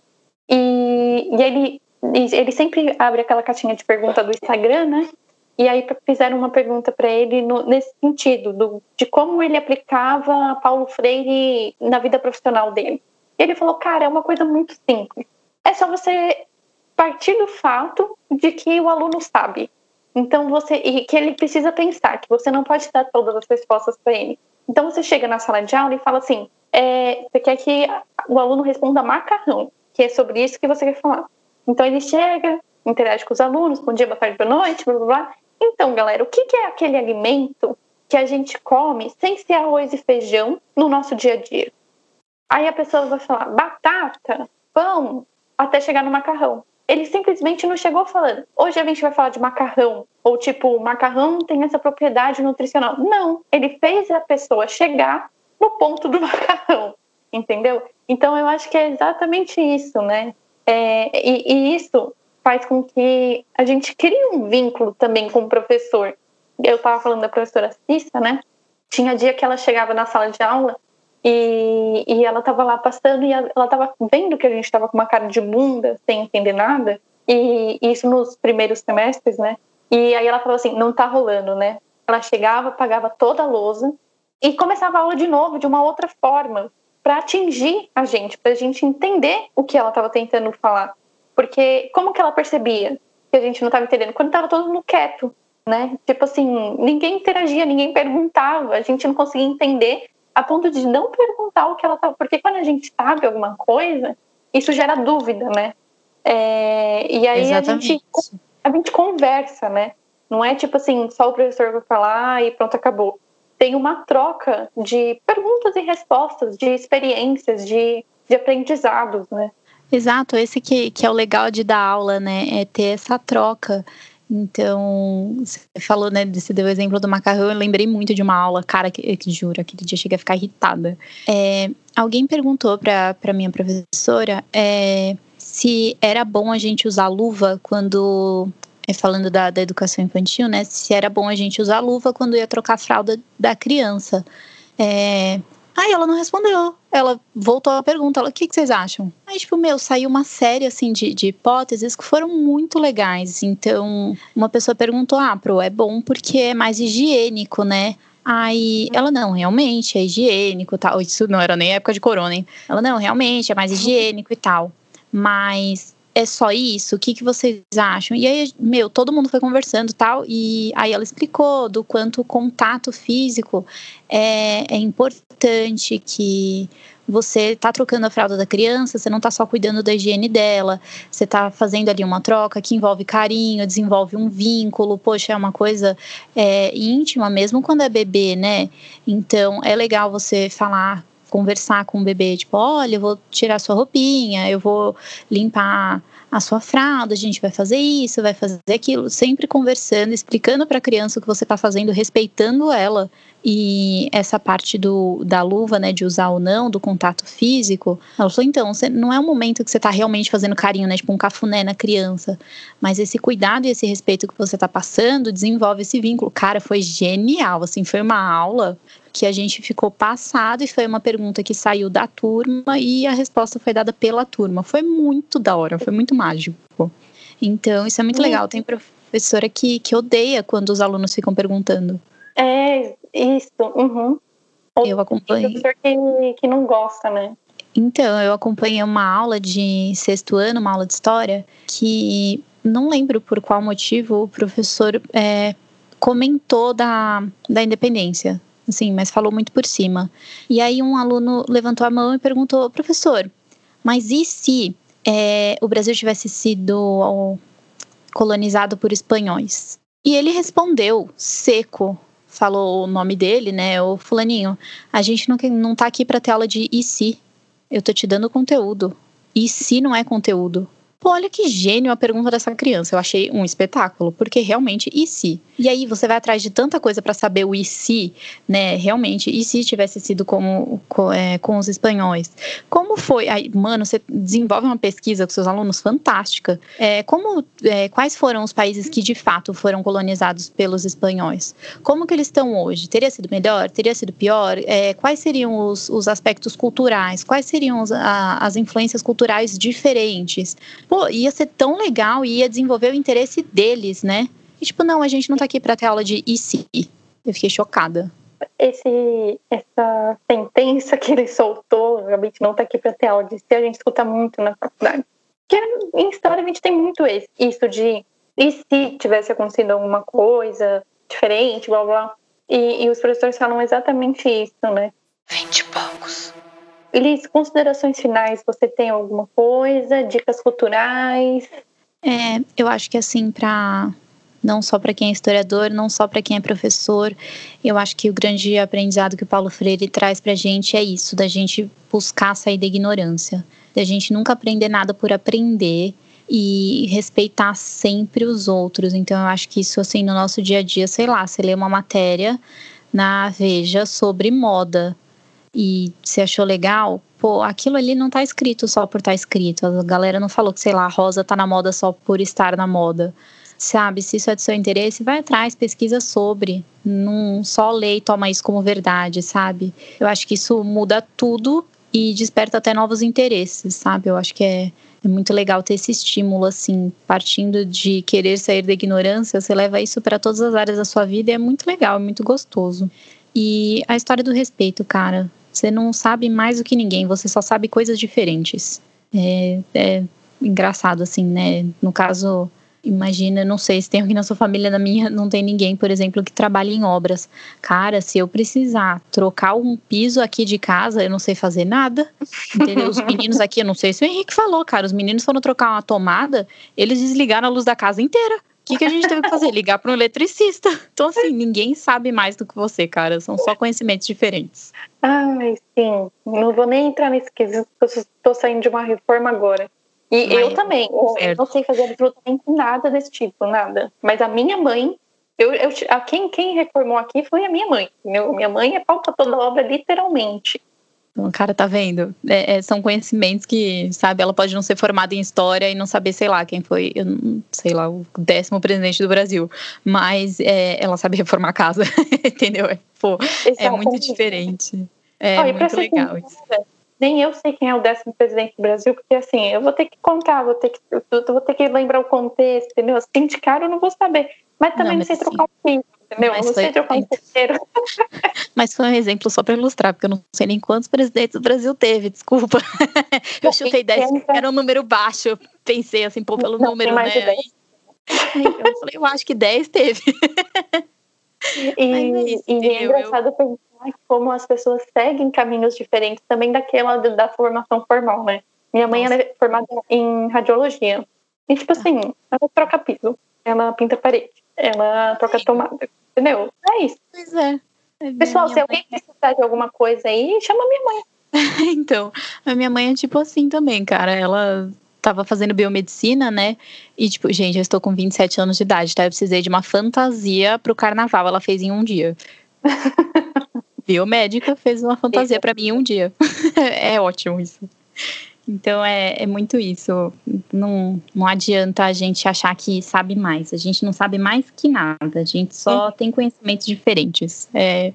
E, e ele, ele sempre abre aquela caixinha de pergunta do Instagram, né? E aí fizeram uma pergunta para ele no, nesse sentido, do, de como ele aplicava Paulo Freire na vida profissional dele. E ele falou, cara, é uma coisa muito simples. É só você partir do fato de que o aluno sabe. Então você e que ele precisa pensar que você não pode dar todas as respostas para ele. Então você chega na sala de aula e fala assim: é, você quer que o aluno responda macarrão, que é sobre isso que você quer falar. Então ele chega, interage com os alunos, bom dia, boa tarde, boa noite, blá blá blá. Então, galera, o que é aquele alimento que a gente come sem ser arroz e feijão no nosso dia a dia? Aí a pessoa vai falar batata, pão, até chegar no macarrão ele simplesmente não chegou falando, hoje a gente vai falar de macarrão, ou tipo, macarrão tem essa propriedade nutricional. Não, ele fez a pessoa chegar no ponto do <laughs> macarrão, entendeu? Então eu acho que é exatamente isso, né? É, e, e isso faz com que a gente crie um vínculo também com o professor. Eu estava falando da professora Cissa, né? Tinha dia que ela chegava na sala de aula e, e ela estava lá passando e ela estava vendo que a gente estava com uma cara de bunda, sem entender nada. E isso nos primeiros semestres, né? E aí ela falou assim: não tá rolando, né? Ela chegava, pagava toda a lousa e começava a aula de novo, de uma outra forma, para atingir a gente, para a gente entender o que ela estava tentando falar. Porque como que ela percebia que a gente não estava entendendo? Quando estava todo mundo quieto, né? Tipo assim, ninguém interagia, ninguém perguntava, a gente não conseguia entender a ponto de não perguntar o que ela estava. Porque quando a gente sabe alguma coisa, isso gera dúvida, né? É, e aí a gente, a gente conversa, né? Não é tipo assim, só o professor vai falar e pronto, acabou. Tem uma troca de perguntas e respostas, de experiências, de, de aprendizados, né? Exato, esse que, que é o legal de dar aula, né? É ter essa troca então, você falou, né, você deu o exemplo do macarrão, eu lembrei muito de uma aula, cara, que, que juro, aquele dia cheguei a ficar irritada. É, alguém perguntou para minha professora é, se era bom a gente usar luva quando, é, falando da, da educação infantil, né, se era bom a gente usar luva quando ia trocar a fralda da criança. É, Aí ela não respondeu. Ela voltou à pergunta, ela, o que, que, vocês acham? Aí, tipo, meu, saiu uma série, assim, de, de hipóteses que foram muito legais. Então, uma pessoa perguntou, ah, pro, é bom porque é mais higiênico, né? Aí ela, não, realmente é higiênico tal. Isso não era nem época de corona, hein? Ela, não, realmente é mais higiênico e tal. Mas é só isso? O que, que vocês acham? E aí, meu, todo mundo foi conversando tal, e aí ela explicou do quanto o contato físico é, é importante, que você está trocando a fralda da criança, você não está só cuidando da higiene dela, você está fazendo ali uma troca que envolve carinho, desenvolve um vínculo, poxa, é uma coisa é, íntima mesmo quando é bebê, né? Então é legal você falar conversar com o bebê, tipo, olha, eu vou tirar sua roupinha, eu vou limpar a sua fralda, a gente vai fazer isso, vai fazer aquilo, sempre conversando, explicando para a criança o que você está fazendo, respeitando ela. E essa parte do, da luva, né, de usar ou não, do contato físico, ela falou, então, não é um momento que você está realmente fazendo carinho, né, tipo um cafuné na criança, mas esse cuidado e esse respeito que você está passando desenvolve esse vínculo. Cara, foi genial, assim, foi uma aula que a gente ficou passado e foi uma pergunta que saiu da turma e a resposta foi dada pela turma. Foi muito da hora, foi muito mágico. Então, isso é muito legal. Tem professora que, que odeia quando os alunos ficam perguntando. É, isso. Uhum. Eu acompanho. professor que, que não gosta, né? Então, eu acompanhei uma aula de sexto ano, uma aula de história, que não lembro por qual motivo o professor é, comentou da, da independência assim, mas falou muito por cima. E aí um aluno levantou a mão e perguntou, professor, mas e se é, o Brasil tivesse sido colonizado por espanhóis? E ele respondeu, seco, falou o nome dele, né, o fulaninho, a gente não, não tá aqui para ter aula de e se, eu tô te dando conteúdo. E se não é conteúdo? Olha que gênio a pergunta dessa criança. Eu achei um espetáculo, porque realmente, e se? E aí você vai atrás de tanta coisa para saber o e se, né? Realmente, e se tivesse sido como, com, é, com os espanhóis? Como foi? Aí, mano, você desenvolve uma pesquisa com seus alunos fantástica. É, como, é, quais foram os países que de fato foram colonizados pelos espanhóis? Como que eles estão hoje? Teria sido melhor? Teria sido pior? É, quais seriam os, os aspectos culturais? Quais seriam os, a, as influências culturais diferentes? Pô, ia ser tão legal e ia desenvolver o interesse deles, né? E tipo, não, a gente não tá aqui pra ter aula de IC. Eu fiquei chocada. Esse, essa sentença que ele soltou, a gente não tá aqui pra ter aula de IC, a gente escuta muito na faculdade. Que em história a gente tem muito isso de e se tivesse acontecido alguma coisa diferente, blá blá. E, e os professores falam exatamente isso, né? Vinte e poucos. Liz, considerações finais, você tem alguma coisa? Dicas culturais? É, eu acho que assim, para não só para quem é historiador, não só para quem é professor, eu acho que o grande aprendizado que o Paulo Freire traz para a gente é isso, da gente buscar sair da ignorância, da gente nunca aprender nada por aprender e respeitar sempre os outros. Então eu acho que isso assim no nosso dia a dia, sei lá, você lê uma matéria na Veja sobre moda, e você achou legal, pô, aquilo ali não tá escrito só por estar tá escrito. A galera não falou que, sei lá, a rosa tá na moda só por estar na moda. Sabe, se isso é do seu interesse, vai atrás, pesquisa sobre. Não só lê e toma isso como verdade, sabe? Eu acho que isso muda tudo e desperta até novos interesses, sabe? Eu acho que é, é muito legal ter esse estímulo, assim, partindo de querer sair da ignorância, você leva isso para todas as áreas da sua vida e é muito legal, é muito gostoso. E a história do respeito, cara, você não sabe mais do que ninguém, você só sabe coisas diferentes. É, é engraçado, assim, né? No caso, imagina, não sei se tem alguém na sua família, na minha não tem ninguém, por exemplo, que trabalha em obras. Cara, se eu precisar trocar um piso aqui de casa, eu não sei fazer nada. Entendeu? Os meninos aqui, eu não sei se o Henrique falou, cara, os meninos foram trocar uma tomada, eles desligaram a luz da casa inteira. O que, que a gente teve que fazer? Ligar para um eletricista. Então, assim, ninguém sabe mais do que você, cara. São só conhecimentos diferentes. Ai, sim. Não vou nem entrar nesse quesito, porque eu estou saindo de uma reforma agora. E Mas, eu também. Eu não sei fazer absolutamente nada desse tipo, nada. Mas a minha mãe, eu, eu, a quem, quem reformou aqui foi a minha mãe. Meu, minha mãe é pauta toda obra, literalmente. O cara tá vendo? É, é, são conhecimentos que, sabe, ela pode não ser formada em história e não saber, sei lá, quem foi, eu sei lá, o décimo presidente do Brasil. Mas é, ela sabe reformar a casa, <laughs> entendeu? É, pô, é muito diferente. É oh, muito legal isso. Nem eu sei quem é o décimo presidente do Brasil, porque assim, eu vou ter que contar, vou ter que, eu vou ter que lembrar o contexto, entendeu? Assim, de cara eu não vou saber. Mas também não, mas sei trocar o fim entendeu? Mas não sei trocar um <laughs> Mas foi um exemplo só para ilustrar, porque eu não sei nem quantos presidentes o Brasil teve, desculpa. <laughs> eu chutei 10, era um número baixo. Eu pensei assim, pô, pelo não, número, né? <laughs> eu falei, eu acho que 10 teve. E, é, isso, e é engraçado eu... pensar como as pessoas seguem caminhos diferentes também daquela da formação formal, né? Minha mãe é formada em radiologia. E, tipo tá. assim, ela troca piso, ela pinta parede, ela troca tomada. Entendeu? É isso. Pois é. é Pessoal, se alguém precisar de alguma coisa aí, chama minha mãe. <laughs> então, a minha mãe é tipo assim também, cara. Ela tava fazendo biomedicina, né? E, tipo, gente, eu estou com 27 anos de idade, tá? Eu precisei de uma fantasia pro carnaval. Ela fez em um dia. <laughs> Biomédica fez uma fantasia para mim em um dia. <laughs> é ótimo isso. Então é, é muito isso. Não, não adianta a gente achar que sabe mais. A gente não sabe mais que nada. A gente só tem conhecimentos diferentes. É,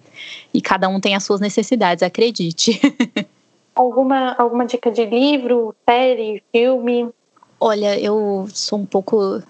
e cada um tem as suas necessidades, acredite. <laughs> alguma, alguma dica de livro, série, filme? Olha, eu sou um pouco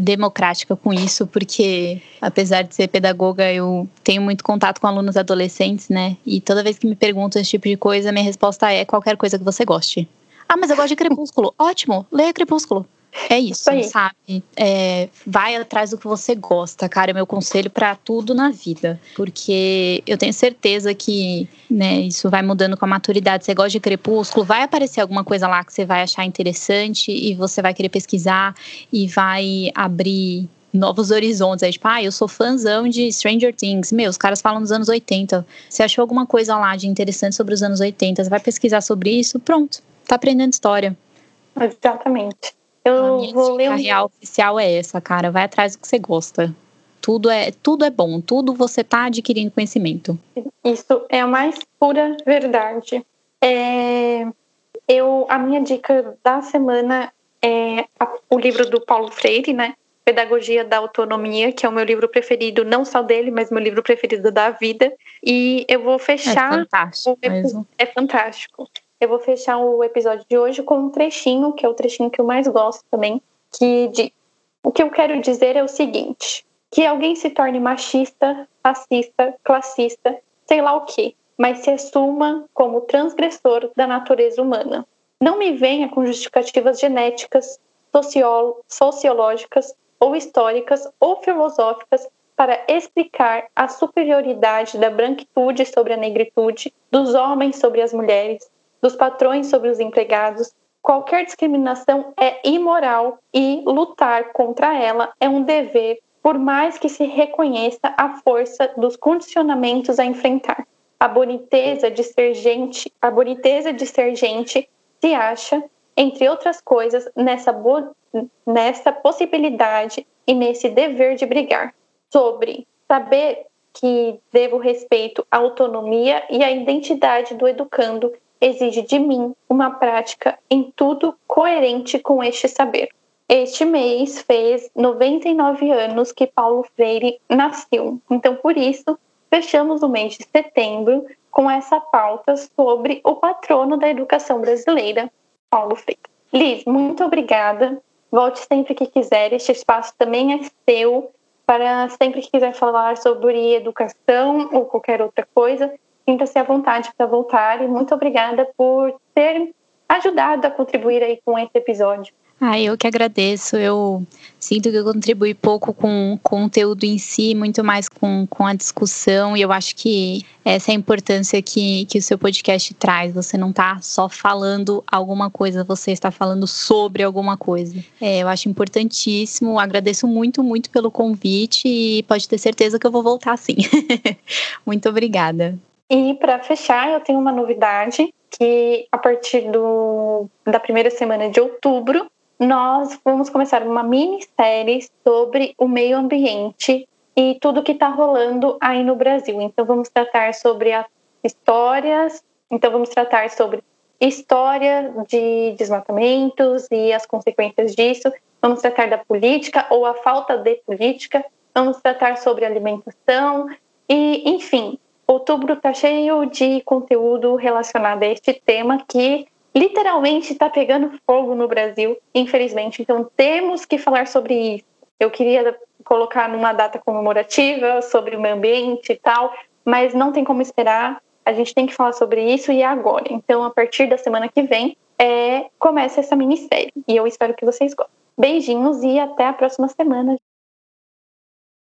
democrática com isso, porque apesar de ser pedagoga, eu tenho muito contato com alunos adolescentes, né? E toda vez que me perguntam esse tipo de coisa, minha resposta é qualquer coisa que você goste. Ah, mas eu gosto de Crepúsculo. <laughs> Ótimo, leia Crepúsculo. É isso, sabe? É, vai atrás do que você gosta, cara. É meu conselho para tudo na vida. Porque eu tenho certeza que né, isso vai mudando com a maturidade. Você gosta de crepúsculo, vai aparecer alguma coisa lá que você vai achar interessante e você vai querer pesquisar e vai abrir novos horizontes. Aí, tipo, ah, eu sou fãzão de Stranger Things. Meu, os caras falam dos anos 80. Você achou alguma coisa lá de interessante sobre os anos 80? Você vai pesquisar sobre isso? Pronto, tá aprendendo história. Exatamente. Eu a vou ler um... real oficial é essa, cara. Vai atrás do que você gosta. Tudo é, tudo é bom, tudo você tá adquirindo conhecimento. Isso é a mais pura verdade. É, eu, a minha dica da semana é a, o livro do Paulo Freire, né? Pedagogia da Autonomia, que é o meu livro preferido, não só dele, mas meu livro preferido da vida. E eu vou fechar. É fantástico. O, é fantástico. Eu vou fechar o episódio de hoje com um trechinho, que é o trechinho que eu mais gosto também, que de... o que eu quero dizer é o seguinte: que alguém se torne machista, racista, classista, sei lá o quê, mas se assuma como transgressor da natureza humana. Não me venha com justificativas genéticas, sociológicas ou históricas ou filosóficas para explicar a superioridade da branquitude sobre a negritude, dos homens sobre as mulheres, dos patrões sobre os empregados. Qualquer discriminação é imoral e lutar contra ela é um dever, por mais que se reconheça a força dos condicionamentos a enfrentar. A boniteza de ser gente, a boniteza de ser gente se acha, entre outras coisas, nessa, nessa possibilidade e nesse dever de brigar. Sobre saber que devo respeito à autonomia e à identidade do educando exige de mim uma prática em tudo coerente com este saber. Este mês fez 99 anos que Paulo Freire nasceu, então por isso fechamos o mês de setembro com essa pauta sobre o patrono da educação brasileira, Paulo Freire. Liz, muito obrigada. Volte sempre que quiser, este espaço também é seu para sempre que quiser falar sobre educação ou qualquer outra coisa, sinta-se à vontade para voltar e muito obrigada por ter ajudado a contribuir aí com esse episódio. Ah, eu que agradeço. Eu sinto que eu contribuí pouco com o conteúdo em si, muito mais com, com a discussão, e eu acho que essa é a importância que, que o seu podcast traz. Você não está só falando alguma coisa, você está falando sobre alguma coisa. É, eu acho importantíssimo. Agradeço muito, muito pelo convite e pode ter certeza que eu vou voltar sim. <laughs> muito obrigada. E para fechar, eu tenho uma novidade que a partir do, da primeira semana de outubro, nós vamos começar uma minissérie sobre o meio ambiente e tudo que está rolando aí no Brasil. Então vamos tratar sobre as histórias, então vamos tratar sobre história de desmatamentos e as consequências disso. Vamos tratar da política ou a falta de política. Vamos tratar sobre alimentação e, enfim, outubro está cheio de conteúdo relacionado a este tema que literalmente está pegando fogo no Brasil, infelizmente. Então temos que falar sobre isso. Eu queria colocar numa data comemorativa sobre o meio ambiente e tal, mas não tem como esperar. A gente tem que falar sobre isso e agora. Então, a partir da semana que vem, é, começa essa minissérie. E eu espero que vocês gostem. Beijinhos e até a próxima semana.